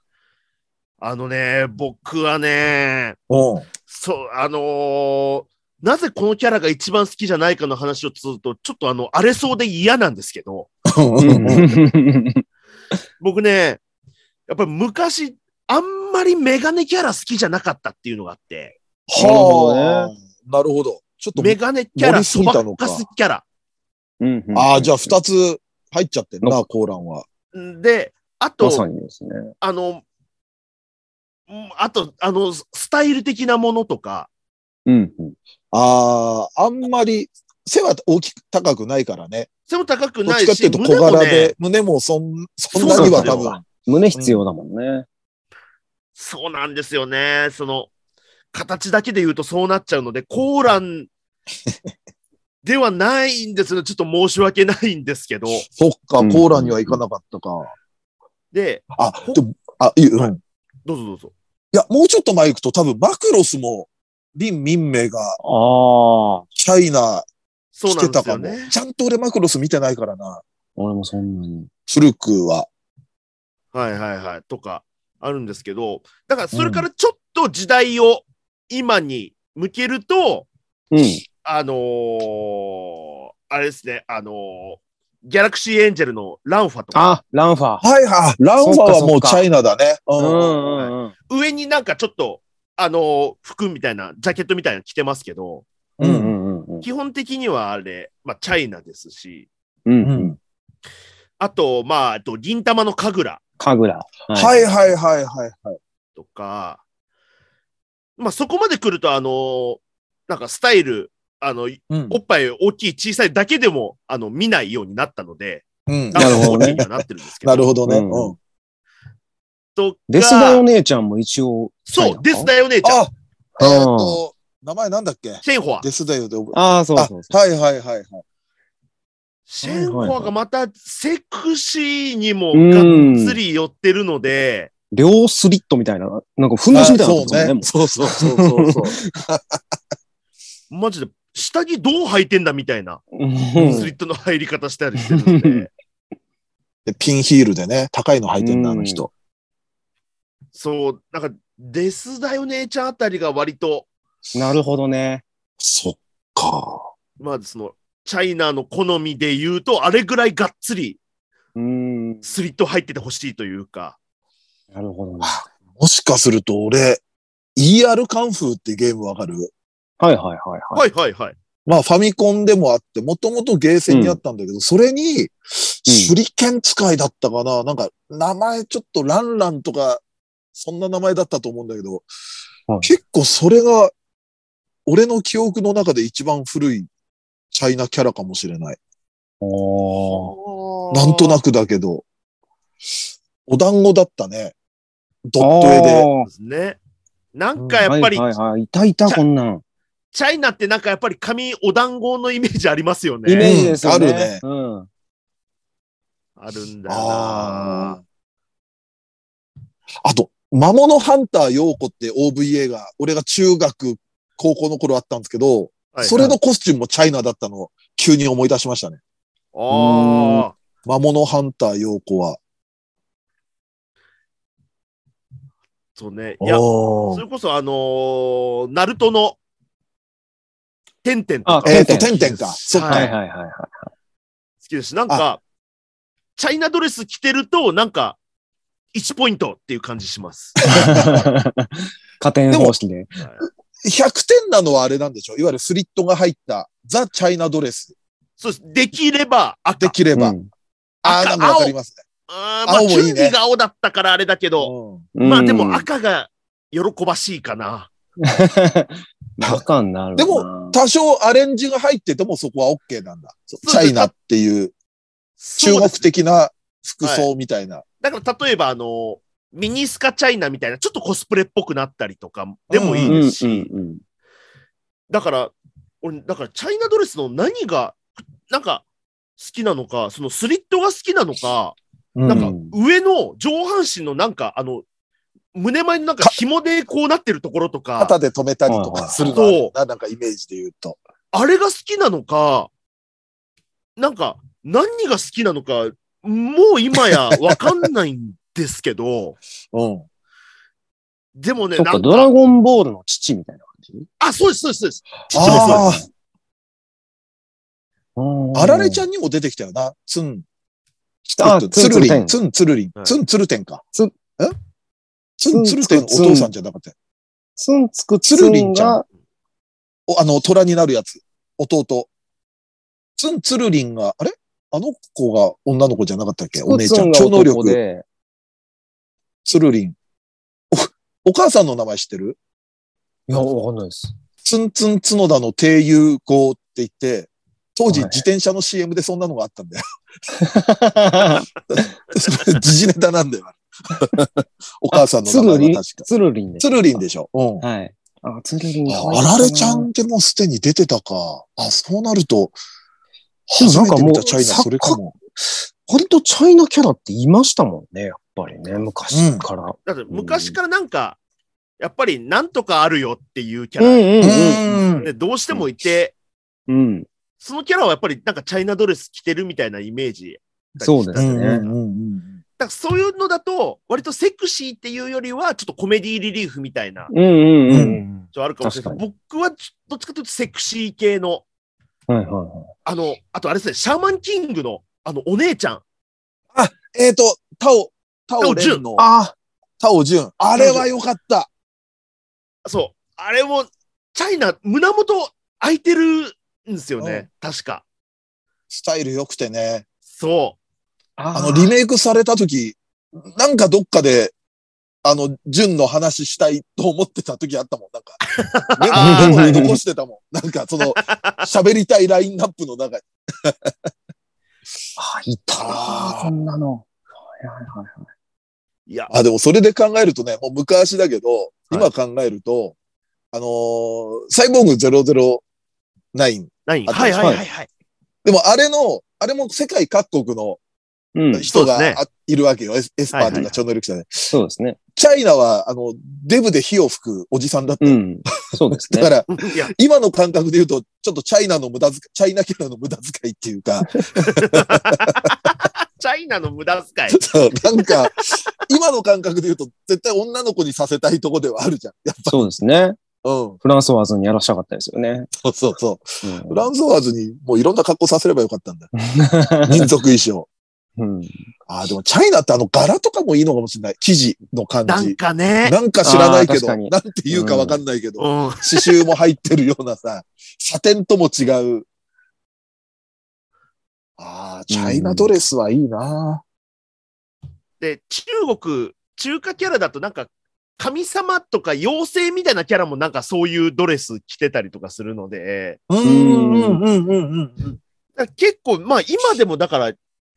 あのね、僕はね、うん。そう、あのーなぜこのキャラが一番好きじゃないかの話をすると、ちょっとあの、荒れそうで嫌なんですけど、うん 僕ね、やっぱり昔、あんまりメガネキャラ好きじゃなかったっていうのがあって、はあ。なるほど。ちょっと、メガネキャラ、そばぎたのかすキャラ。うんうんああ、じゃあ二つ入っちゃってんな、コーランは。んで、あまと、さにですね。あの、うんあと、あの、スタイル的なものとか、うんうん。ああ、あんまり、背は大きく、高くないからね。背も高くどっないし、ちかっていうと小胸もね柄で、、胸もそん、そんなには多分。胸必要だもんね。そうなんですよね。その、形だけで言うとそうなっちゃうので、コーラン ではないんですよ。ちょっと申し訳ないんですけど。そっか、うんコーランには行かなかったか。で、あ、でも、あ、いい、うん。いどうぞどうぞ。や、もうちょっと前行くと多分マクロスも、リン・ミンメイがああ。チャイナそうなんしてたかも。ですよね。ちゃんと俺マクロス見てないからな。俺もそんなに。古くは。はいはいはい。とか、あるんですけど、だからそれからちょっと時代を今に向けると、うん。あのーあれですね、あのーギャラクシーエンジェルのランファとか、あ、ランファー。はいはい。ランファーはもうチャイナだね。上になんかちょっと、あのー服みたいな、ジャケットみたいなの着てますけど、うんうんうんうん。基本的にはあれ、まあ、チャイナですし、うんううんん。あと、まあ、あと、銀玉の神楽神楽。はいはいはいはいはい。とか、まあ、そこまで来ると、あのーなんかスタイル、あの、うんおっぱい大きい小さいだけでも、あの、見ないようになったので、うん。なるほどねなってるんですけど。なるほどね。うんうん。とかデスダお姉ちゃんも一応。そう、デスだよ姉ちゃん。あ、えーっと、名前なんだっけ？シェンホア。デスだよで覚えああ、そうあそうそう。はいはいはいはい。シェンホアがまたセクシーにもうんがっつり寄ってるので、両スリットみたいな、なんかふんどしみたいな。のそうね。そうそうそう。そうそう。マジで。下着どう履いてんだみたいな、うんスリットの入り方したりしてるので、で。ピンヒールで。ね、高いの履いてんだ、あの人。そう、なんか、デスだよ姉ちゃんあたりが割と、なるほどね。そっか。まあその、チャイナの好みで言うと、あれぐらいがっつりうん。スリット入っててほしいというか、なるほどね。もしかすると俺、ER カンフーってゲームわかる？はいはいはいはい。はいはいはい。まあファミコンでもあって、もともとゲーセンにあったんだけど、それに、手裏剣使いだったかな、なんか、名前ちょっとランランとか、そんな名前だったと思うんだけど、はい結構それが、俺の記憶の中で一番古いチャイナキャラかもしれない。おーなんとなくだけど、お団子だったね。ドット絵で。あーですね。なんかやっぱり、はいはいはい。いたいた、こんなん。チャイナってなんかやっぱり紙お団子のイメージありますよね。イメージですよね。うんあるねうん。あるんだな。あと、魔物ハンター陽子って OVA が、俺が中学、高校の頃あったんですけど、はいそれのコスチュームもチャイナだったのを急に思い出しましたね。ああ。魔物ハンター陽子は。そうね。いや、それこそあのーナルトの、テンテンとかあえっ、と、テンてんてんか。そっか。はいはいはいはいはい。好きですし、なんか、チャイナドレス着てると、なんか、1ポイントっていう感じします。加点方式で。100点なのはあれなんでしょ？いわゆるスリットが入ったザ・チャイナドレス。そうです。できれば赤。できれば。うんああ、なんかわかりますあーまあ、チュンリーが青だったからあれだけど、ね。うんまあでも赤が喜ばしいかな。バカになるな。でも多少アレンジが入っててもそこは OK なんだ。チャイナっていう中国的な服装みたいな。だから例えばあの、ミニスカチャイナみたいな、ちょっとコスプレっぽくなったりとかでもいいですし、うんうんうんだから、俺、だからチャイナドレスの何が、なんか、好きなのか、そのスリットが好きなのか、うん。なんか上の上半身のなんか、あの、胸前のなんか紐でこうなってるところとか、肩で止めたりとかするのあるな、なんかイメージで言うと。あれが好きなのか、なんか、何が好きなのか、もう今やわかんないんですけど、うん。でもね、なんドラゴンボールの父みたいな感じ？あ、そうです、そうです、そうです。父もそうあです。あ、あられちゃんにも出てきたよな。ツン。あつるりん。ツツンつるりんは。いツンつるてんか。ツンえ？ツンつるてんお父さんじゃなかったよツンつくつるりんちゃんが、おあの、虎になるやつ。弟。ツンつるりんが、あれ？あの子が女の子じゃなかったっけ？お姉ちゃん。超能力。で、つるりん。お、お母さんの名前知ってる？いや、わかんないです。ツンツン角田の低友語って言って、当時はい自転車の CM でそんなのがあったんだよ。時事ネタなんだよ。お母さんのつるりん名前は確か。つるりんで。つるりんでしょ？うん。はい。あ、つるりん。ああられちゃんってもうすでに出てたか。あ、そうなると、初めなんかもうて見たチャイナ、それかも。割とチャイナキャラっていましたもんね、ぱりね、昔から。だって昔からなんか、やっぱりなんとかあるよっていうキャうんラ、うんうん。うん。ねどうしてもいて、うん。そのキャラはやっぱりなんかチャイナドレス着てるみたいなイメージ。そうですね。うんうんうんうん。だからそういうのだと、割とセクシーっていうよりは、ちょっとコメディリリーフみたいな、うんうんうんあるかもしれない僕はどっちかというとセクシー系の、はいはいはい。あの、あとあれですね、シャーマンキングの、あの、お姉ちゃん。えっ、と、タオ、タオレンの、あタオジュン。あれは良かった。そう。あれも、チャイナ、胸元開いてるんですよね。確か。スタイル良くてね。そああの、リメイクされた時、なんかどっかで、あの、ジュンの話したいと思ってた時あったもん。なんか、メあモーメモ残してたもん。なんか、その、喋りたいラインナップの中に。あ、いたなあーこんなの。はいはいはいはい。や、あ、でもそれで考えるとね、もう昔だけど、今考えると、あのーサイボーグ009。何あはいはいはいはい。でもあれの、あれも世界各国のうん。人が、そうですねあいるわけよ。エスエスパーとはいはいか超能力者で。そうですね。チャイナは、あの、デブで火を吹くおじさんだったよ。うん。そうですね。だから、今の感覚で言うと、ちょっとチャイナの無駄遣い、チャイナキャラの無駄遣いっていうか、イナの無駄遣い。そうなんか、今の感覚で言うと、絶対女の子にさせたいとこではあるじゃん。やっそうですね。ぱ、うん。フランソワーズにやらしたかったですよね。そうそうそう。うんフランソワーズにもういろんな格好させればよかったんだよ。民族衣装。うん。ああ、でもチャイナってあの柄とかもいいのかもしれない。生地の感なんじ。かね。なんか知らないけど、なんて言うかわかんないけど、うん。刺繍も入ってるようなさ、サテンとも違う。ああ、チャイナドレスはいいな、で、中国、中華キャラだとなんか、神様とか妖精みたいなキャラもなんかそういうドレス着てたりとかするので、うん、うん、うん、うん、うん。だから結構、まあ今でもだから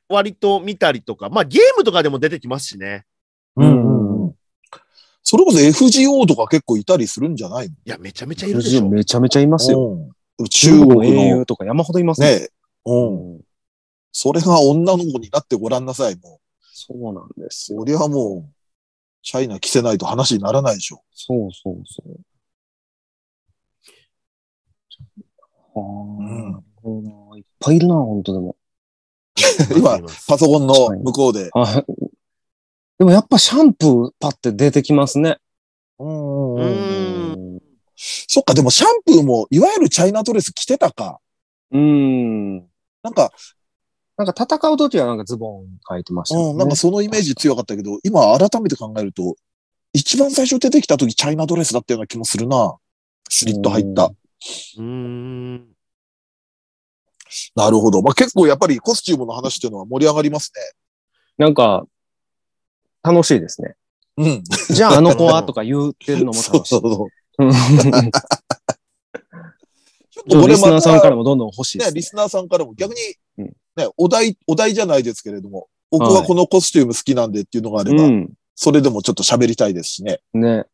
割と見たりとか、まあゲームとかでも出てきますしね。うん、うん。それこそ FGO とか結構いたりするんじゃないいや、めちゃめちゃいるでしょ。めちゃめちゃいますよ。のうん中国の英雄の、とか山ほどいますよ。ね、うん。それが女の子になってごらんなさい、もそうなんですう。よ。そりゃもう、チャイナ着せないと話にならないでしょ。そうそうそう。あうんあ、いっぱいいるな、本当でも。今、パソコンの向こうで。あでもやっぱシャンプーパって出てきますね。うんうーん。そっか、でもシャンプーも、いわゆるチャイナドレス着てたか。うん。なんか、なんか戦うときはなんかズボン履いてましたよね。うん、なんかそのイメージ強かったけど、今改めて考えると、一番最初出てきた時チャイナドレスだったような気もするな。スリット入った。うーん。なるほど。まあ、結構やっぱりコスチュームの話っていうのは盛り上がりますなんか、楽しいですね。ね。うん。じゃああの子はとか言ってるのもそう楽しいそう。そう。うんちょっとリスナーまさんからた、もどんどん欲しいでね、す、ね。リスナーさんからも逆にうん、ね、お題、お題じゃないですけれども、僕はこのコスチューム好きなんでっていうのがあれば、うん。それでもちょっと喋りたいですしね。ね。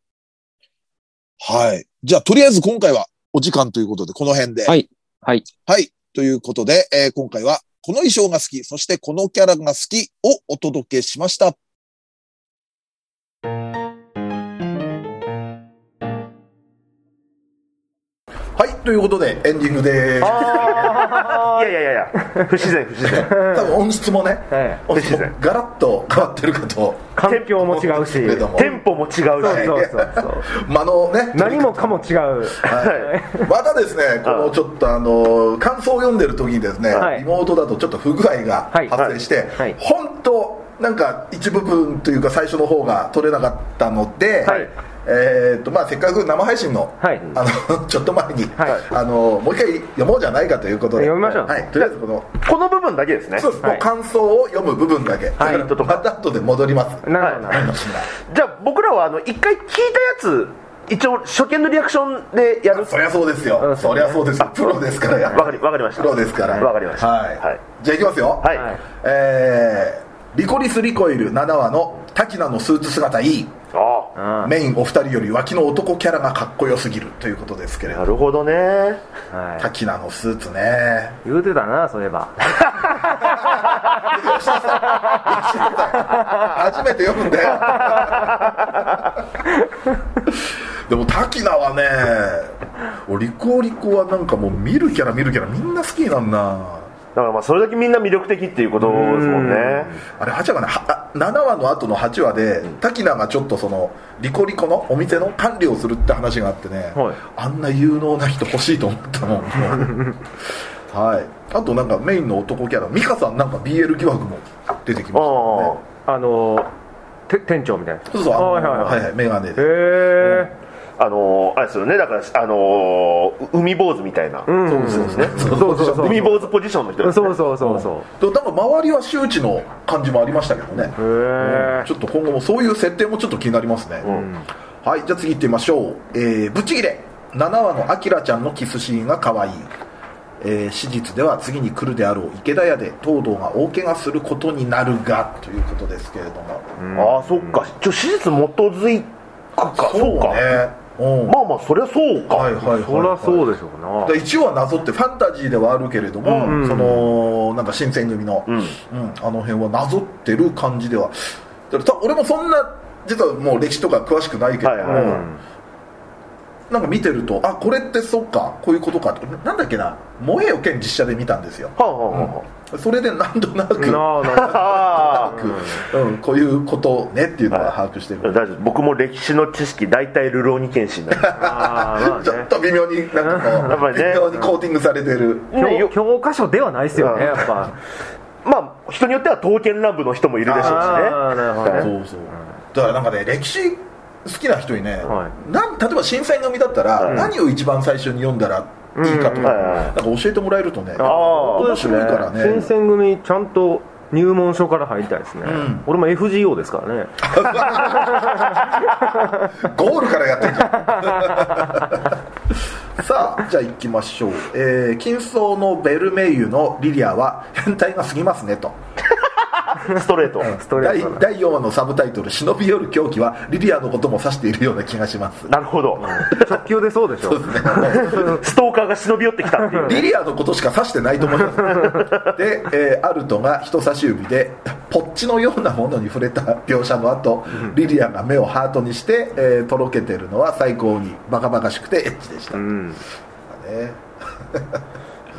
はい。じゃあ、とりあえず今回はお時間ということで、この辺で。はいはい。はい。ということで、えー今回は、この衣装が好き、そしてこのキャラが好きをお届けしました。はい。ということで、エンディングでーす。いやいやいやいや、不自然、不自然。多分音質もね、ええ音質もガラッと変わってるかと。環境も違うしけれども、テンポも違うし。そうそうそうそう。まああのね、何もかも違う。はい、またですね、このちょっとあの感想を読んでる時にですね、はいリモートだとちょっと不具合がはい発生して、はい本当なんか一部分というか最初の方が取れなかったので、はいえーっとまあせっかく生配信の、はい。あの ちょっと前に、はい。あのもう一回読もうじゃないかということで、読みましょう。はい、とりあえずこのこの部分だけですね。そうです、はい。もう感想を読む部分だけ、はい。だからまた後で戻ります。なるほど。なるほど。じゃあ僕らはあの一回聞いたやつ、一応初見のリアクションでやる。そりゃそうですよ、うん。そりゃそうですプロですから。やわかりわかりました。プロですから。わかりました。はい、はい。じゃあいきますよ。はい。えー、リコリス・リコイル7話の滝名のスーツ姿いいあメインお二人より脇の男キャラがかっこよすぎるということですけれあ。どなるほどね。はい。滝名のスーツね言うてたな、そういえば。初めて読むんだよでも滝名はね俺リコリコはなんかもう見るキャラ見るキャラみんな好きになんなだからまあそれだけみんな魅力的っていうことですもんね。あれ8話かなは7話の後の8話で滝名がちょっとそのリコリコのお店の管理をするって話があってね、はい。あんな有能な人欲しいと思ったもん。はい。あとなんかメインの男キャラ美香さんなんか BL 疑惑も出てきましたよね。ああのて店長みたいな。そうそうあのはいはいはい。はいはいメガネへでえああのーあれですよね。だからあのー海坊主みたいな、うん。そうですね。そうそうそう。そう海坊主ポジションの人です、ね、そうそうそうそう。でなんか周りは周知の感じもありましたけどね。へえちょっと今後もそういう設定もちょっと気になりますね、はいじゃあ次行ってみましょう、えー、ぶっちぎれ7話のあきらちゃんのキスシーンが可愛い。えー史実では次に来るであろう。池田屋で東堂が大怪我することになるが。ということですけれども、ああそっか。ちょ史実基づくか。そうかねうんまあまあそりゃそうか、はいはいはい、はい、そりゃそうでしょうな。で一応は謎ってファンタジーではあるけれども、うん。そのなんか新選組の、うん。うんあの辺はなぞってる感じでは。俺もそんな実はもう歴史とか詳しくないけども、はいはいはいなんか見てるとあこれってそっかこういうことか。となんだっけな「萌えよ剣」実写で見たんですよ。はあはあはそれでなんとなくなあなあ。あうん、こういうことねっていうのは把握してる、あ大丈夫。僕も歴史の知識大体ルローニケンシンなんで ちょっねと微妙になんかこう やっぱりね。微妙にコーティングされてる。ねよ教教科書ではないですよねうん。やっぱ。まあ人によっては刀剣乱舞の人もいるでしょうしね。ああなるほどね。はいそうそう。だからなんかね歴史好きな人にね、はなん例えば新選組だったら、はい。何を一番最初に読んだらいいかとか、なんか教えてもらえるとね。面白いからね。新選組ちゃんと入門書から入りたいですね、ん。俺も FGO ですからね。ゴールからやってんじゃん。さあじゃあ行きましょう、えー、金層のベルメイユのリリアは変態が過ぎますねとストレート。ストレ第ートな。第4話のサブタイトル「忍び寄る狂気」はリリアのことも指しているような気がします。なるほど。直球でそうでしょ。ストーカーが忍び寄ってきたっていう。リリアのことしか指してないと思います。で、えーアルトが人差し指でポッチのようなものに触れた描写の後、リリアが目をハートにして、えーとろけてるのは最高にバカバカしくてエッチでした、ねうん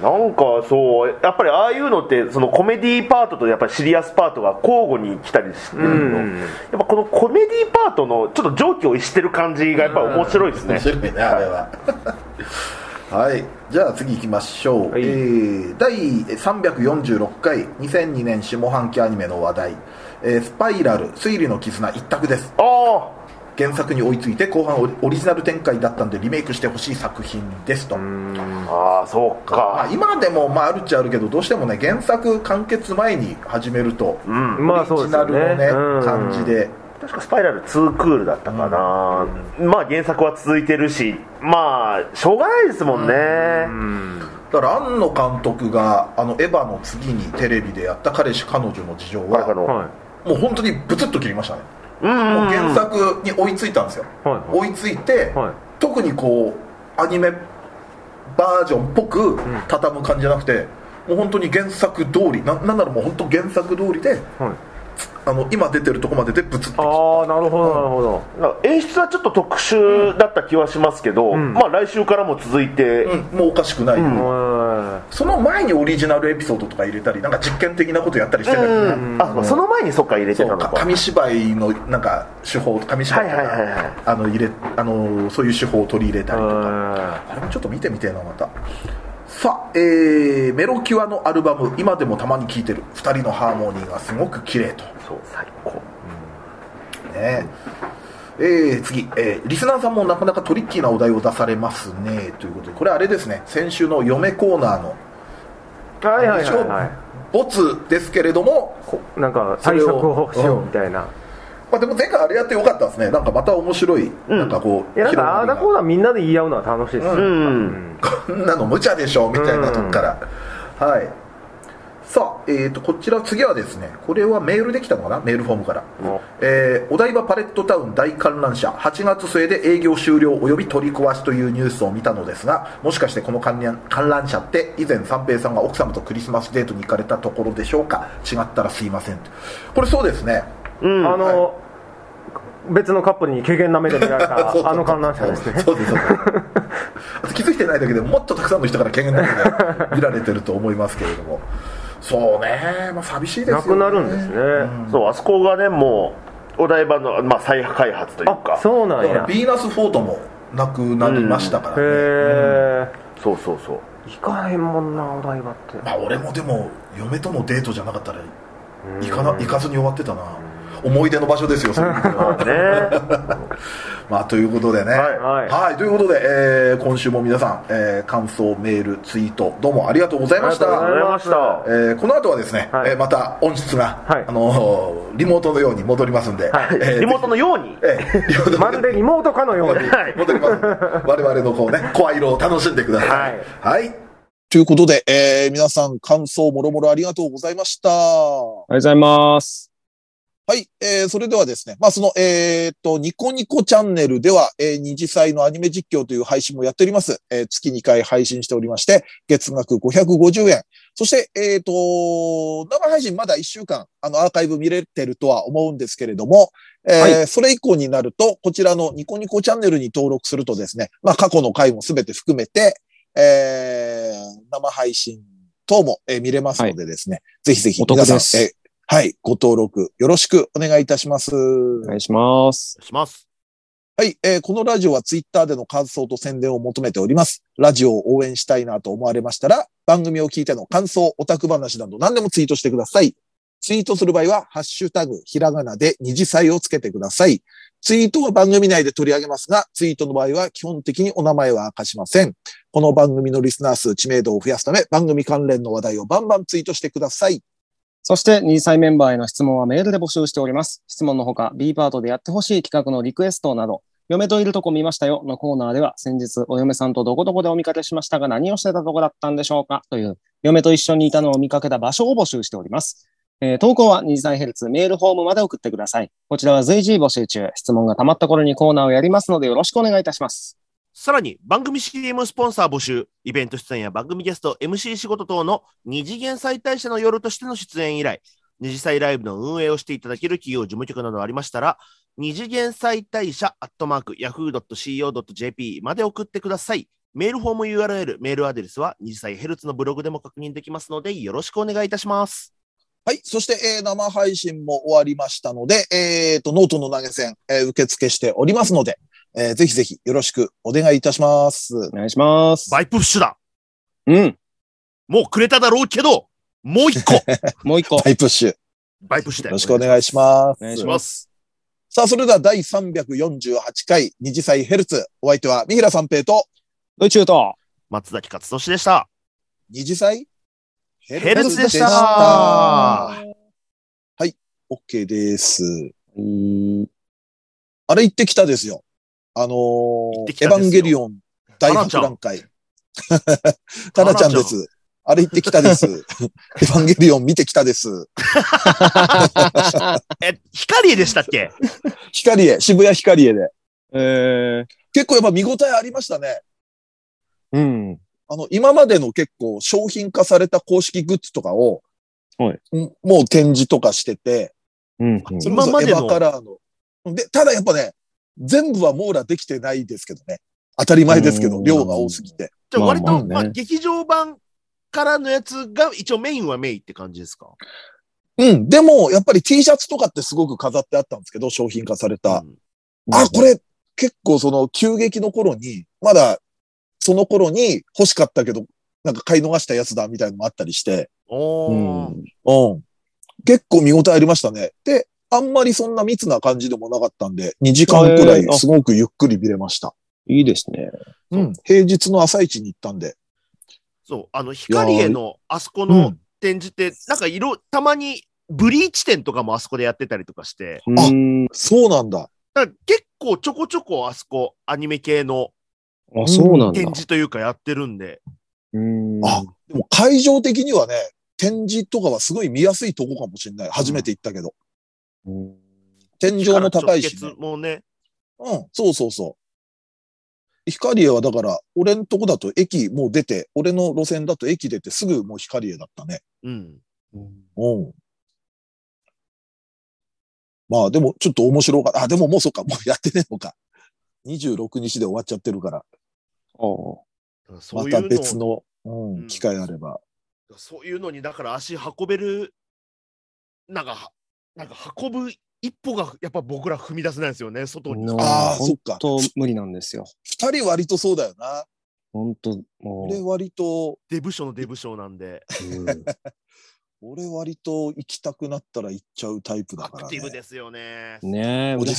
なんかそうやっぱりああいうのってそのコメディーパートとやっぱりシリアスパートが交互に来たりしてるの、うん。やっぱこのコメディーパートのちょっと常軌を逸してる感じがやっぱり面白いですね。面白いねあれは。はい。じゃあ次行きましょう、はい。えー第346回2002年下半期アニメの話題、えースパイラル推理の絆一択です。ああ原作に追いついて後半オリジナル展開だったんでリメイクしてほしい作品ですと、ああそうまあか、今でもまああるっちゃあるけどどうしてもね原作完結前に始めると、うん。まあそうオリジナルのね、うん感じで。確かスパイラル2クールだったかな、まあ原作は続いてるしまあしょうがないですもんね、だから庵野監督があのエヴァの次にテレビでやった彼氏彼女の事情はもう本当にブツッと切りましたね。うんうんもう原作に追いついたんですよ、はいはい。追いついて、はい。特にこうアニメバージョンっぽく畳む感じじゃなくて、もう本当に原作通りななんならもう本当原作通りではいあの今出てるとこまででブツッとああなるほどなるほど。なんか演出はちょっと特殊だった気はしますけど、ん。まあ来週からも続いて、うん、もうおかしくない、はその前にオリジナルエピソードとか入れたりなんか実験的なことやったりしてたりね、うんあその前にそっか入れてたのか。か紙芝居のなんか手法紙芝居とか、そういう手法を取り入れたりとか。はあれもちょっと見てみてえなまたさあ、えー、メロキュアのアルバム今でもたまに聴いてる。2人のハーモニーがすごく綺麗と。そう最高。ね。えー、次、えーリスナーさんもなかなかトリッキーなお題を出されますね。ということでこれあれですね。先週の嫁コーナーのいはいはいはい。はいボツですけれどもこなんか対策をしようみたいなまあ、でも前回あれやってよかったですね。なんかまた面白い、なんかこういやなんかああだこうだみんなで言い合うのは楽しいですようん、うん。こんなの無茶でしょみたいなとこから、はい。さあ、えー、とこちら次はですねこれはメールできたのかな？メールフォームから、えーお台場パレットタウン大観覧車8月末で営業終了および取り壊しというニュースを見たのですがもしかしてこの観覧観覧車って以前三平さんが奥様とクリスマスデートに行かれたところでしょうか？違ったらすいません。これそうですねうん。あの、別のカップルに怪げな目で見られた あの観覧車ですね。そうですそう。です気づいてないだけでもっとたくさんの人から権限なくで見られてると思いますけれども。そうね。まあ寂しいですよね。なくなるんですね、そうあそこがねもうお台場の、まあ、再開発というあかそうなんや。だからヴィーナスフォートもなくなりましたからね、へえそうそうそう。行かへんもんなお台場って。まあ俺もでも嫁とのデートじゃなかったら行かな行かずに終わってたな思い出の場所ですよ そういう意味ではね。まあということでね。はい。はい。ということで、えー今週も皆さん、えー感想メールツイートどうもありがとうございました。ありがとうございました。えーこの後はですね、はい。えーまた音質が、はい。あのーリモートのように戻りますんで、はい。えーリモートのように。えーリモートのまるでリモートかのように。戻ります。我々のこうね声色を楽しんでください。はい。はい。ということで、えー皆さん感想もろもろありがとうございました。ありがとうございます。はい、えー、それではですね、まあ、その、えーっと、ニコニコチャンネルでは、えー、二次祭のアニメ実況という配信もやっております。えー月2回配信しておりまして、月額550円。そして、えーっと、生配信まだ1週間、あの、アーカイブ見れてるとは思うんですけれども、えーはそれ以降になると、こちらのニコニコチャンネルに登録するとですね、まあ、過去の回もすべて含めて、えー、生配信等も、えー見れますのでですね、ぜひぜひお得皆さん、えーはい、ご登録よろしくお願いいたします。お願いします。します。はい、えーこのラジオはツイッターでの感想と宣伝を求めております。ラジオを応援したいなと思われましたら、番組を聞いての感想、オタク話など何でもツイートしてください。ツイートする場合は、ハッシュタグ、ひらがなで二次祭をつけてください。ツイートは番組内で取り上げますが、ツイートの場合は基本的にお名前は明かしません。この番組のリスナー数、知名度を増やすため、番組関連の話題をバンバンツイートしてください。そして、2歳メンバーへの質問はメールで募集しております。質問のほか、B パートでやってほしい企画のリクエストなど、嫁といるとこ見ましたよのコーナーでは、先日お嫁さんとどこどこでお見かけしましたが何をしてたとこだったんでしょうかという、嫁と一緒にいたのを見かけた場所を募集しております。えー投稿は2歳ヘルツメールフォームまで送ってください。こちらは随時募集中。質問が溜まった頃にコーナーをやりますのでよろしくお願いいたします。さらに番組 CM スポンサー募集、イベント出演や番組ゲスト、MC 仕事等の二次元再大社の夜としての出演以来、二次祭ライブの運営をしていただける企業事務局などありましたら、二次元再大社アットマーク yahoo.co.jp まで送ってください。メールフォーム URL、メールアドレスは二次祭ヘルツのブログでも確認できますので、よろしくお願いいたします。はい。そして、えー生配信も終わりましたので、えっ、と、ノートの投げ銭、えー受付しておりますので、えーぜひぜひよろしくお願いいたします。お願いします。バイプッシュだうん。もうくれただろうけど、もう一個 もう一個。ハイプッシュ。よバイプッシュだよ。ろしくお願いします。お願いしします。さあ、それでは第348回二次祭ヘルツ。お相手は三平三平と宇宙と、松崎勝利でした。二次祭？ヘヘルツでしたはい。OK です。うんあれ行ってきたですよ。あのーエヴァンゲリオン大博覧会。タラちゃんです。あれ行ってきたです。エヴァンゲリオン見てきたです。え、光栄でしたっけ？光栄、渋谷光栄で。え結構やっぱ見応えありましたね。ー、うん。あの、今までの結構商品化された公式グッズとかを、はいんもう展示とかしてて、うん。それこそエ今までのヴァカラーの。で、ただやっぱね、全部は網羅できてないですけどね。当たり前ですけど、うん量が多すぎて。じゃあ割と、まあまあまあね劇場版からのやつが一応メインはメインって感じですか？うん。でも、やっぱり T シャツとかってすごく飾ってあったんですけど、商品化された。うんあ、これ、結構その急激の頃に、まだ、その頃に欲しかったけど、なんか買い逃したやつだみたいのもあったりして、うん。うん。結構見応えありましたね。で、あんまりそんな密な感じでもなかったんで、2時間くらいすごくゆっくり見れました。いいですね。うん。平日の朝一に行ったんで。そう、あの、光栄のあそこうのん。展示って、なんか色、たまにブリーチ展とかもあそこでやってたりとかして、あうん。そうなんだ。だ結構ちょこちょこあそこアニメ系のあ、そうなんだ。展示というかやってるんで、うん。あ、でも会場的にはね、展示とかはすごい見やすいとこかもしれない。初めて行ったけど。うん天井も高いし、ねもね、うん、そうそうそう。光栄はだから、俺のとこだと駅もう出て、俺の路線だと駅出てすぐもう光栄だったね。うん。うん。まあでもちょっと面白かった。あ、でももうそっか、もうやってねえのか。26日で終わっちゃってるから、そういうの別の、うんうん機会あれば。そういうのに、だから足運べる、なんかは、なんか運ぶ一歩がやっぱ僕ら踏み出せないんですよね、外に。のあーそっか本当無理なんですよ。二人割とそうだよな。本当も俺割と、デブ賞のデブ賞なんで、う、う ん俺割と行きたくなったら行っちゃうタイプだアからね。クティブですよね。ねえ。おじ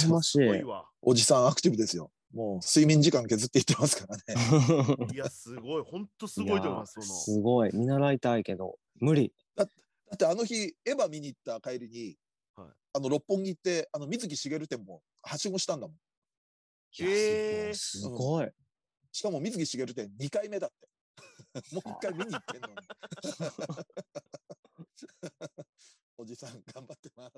さんアクティブですよ。もう睡眠時間削っていってますからね。いや、すごい、本当すごいと思います。やそのすごい。見習いたいけど、無理。だってあの日、エヴァ見に行った帰りに、はいあの六本木行って、あの水木しげる店もはしごしたんだもん。いやえーすごい。しかも水木しげる店2回目だって。もう一回見に行ってんのに。おじさん頑張ってます。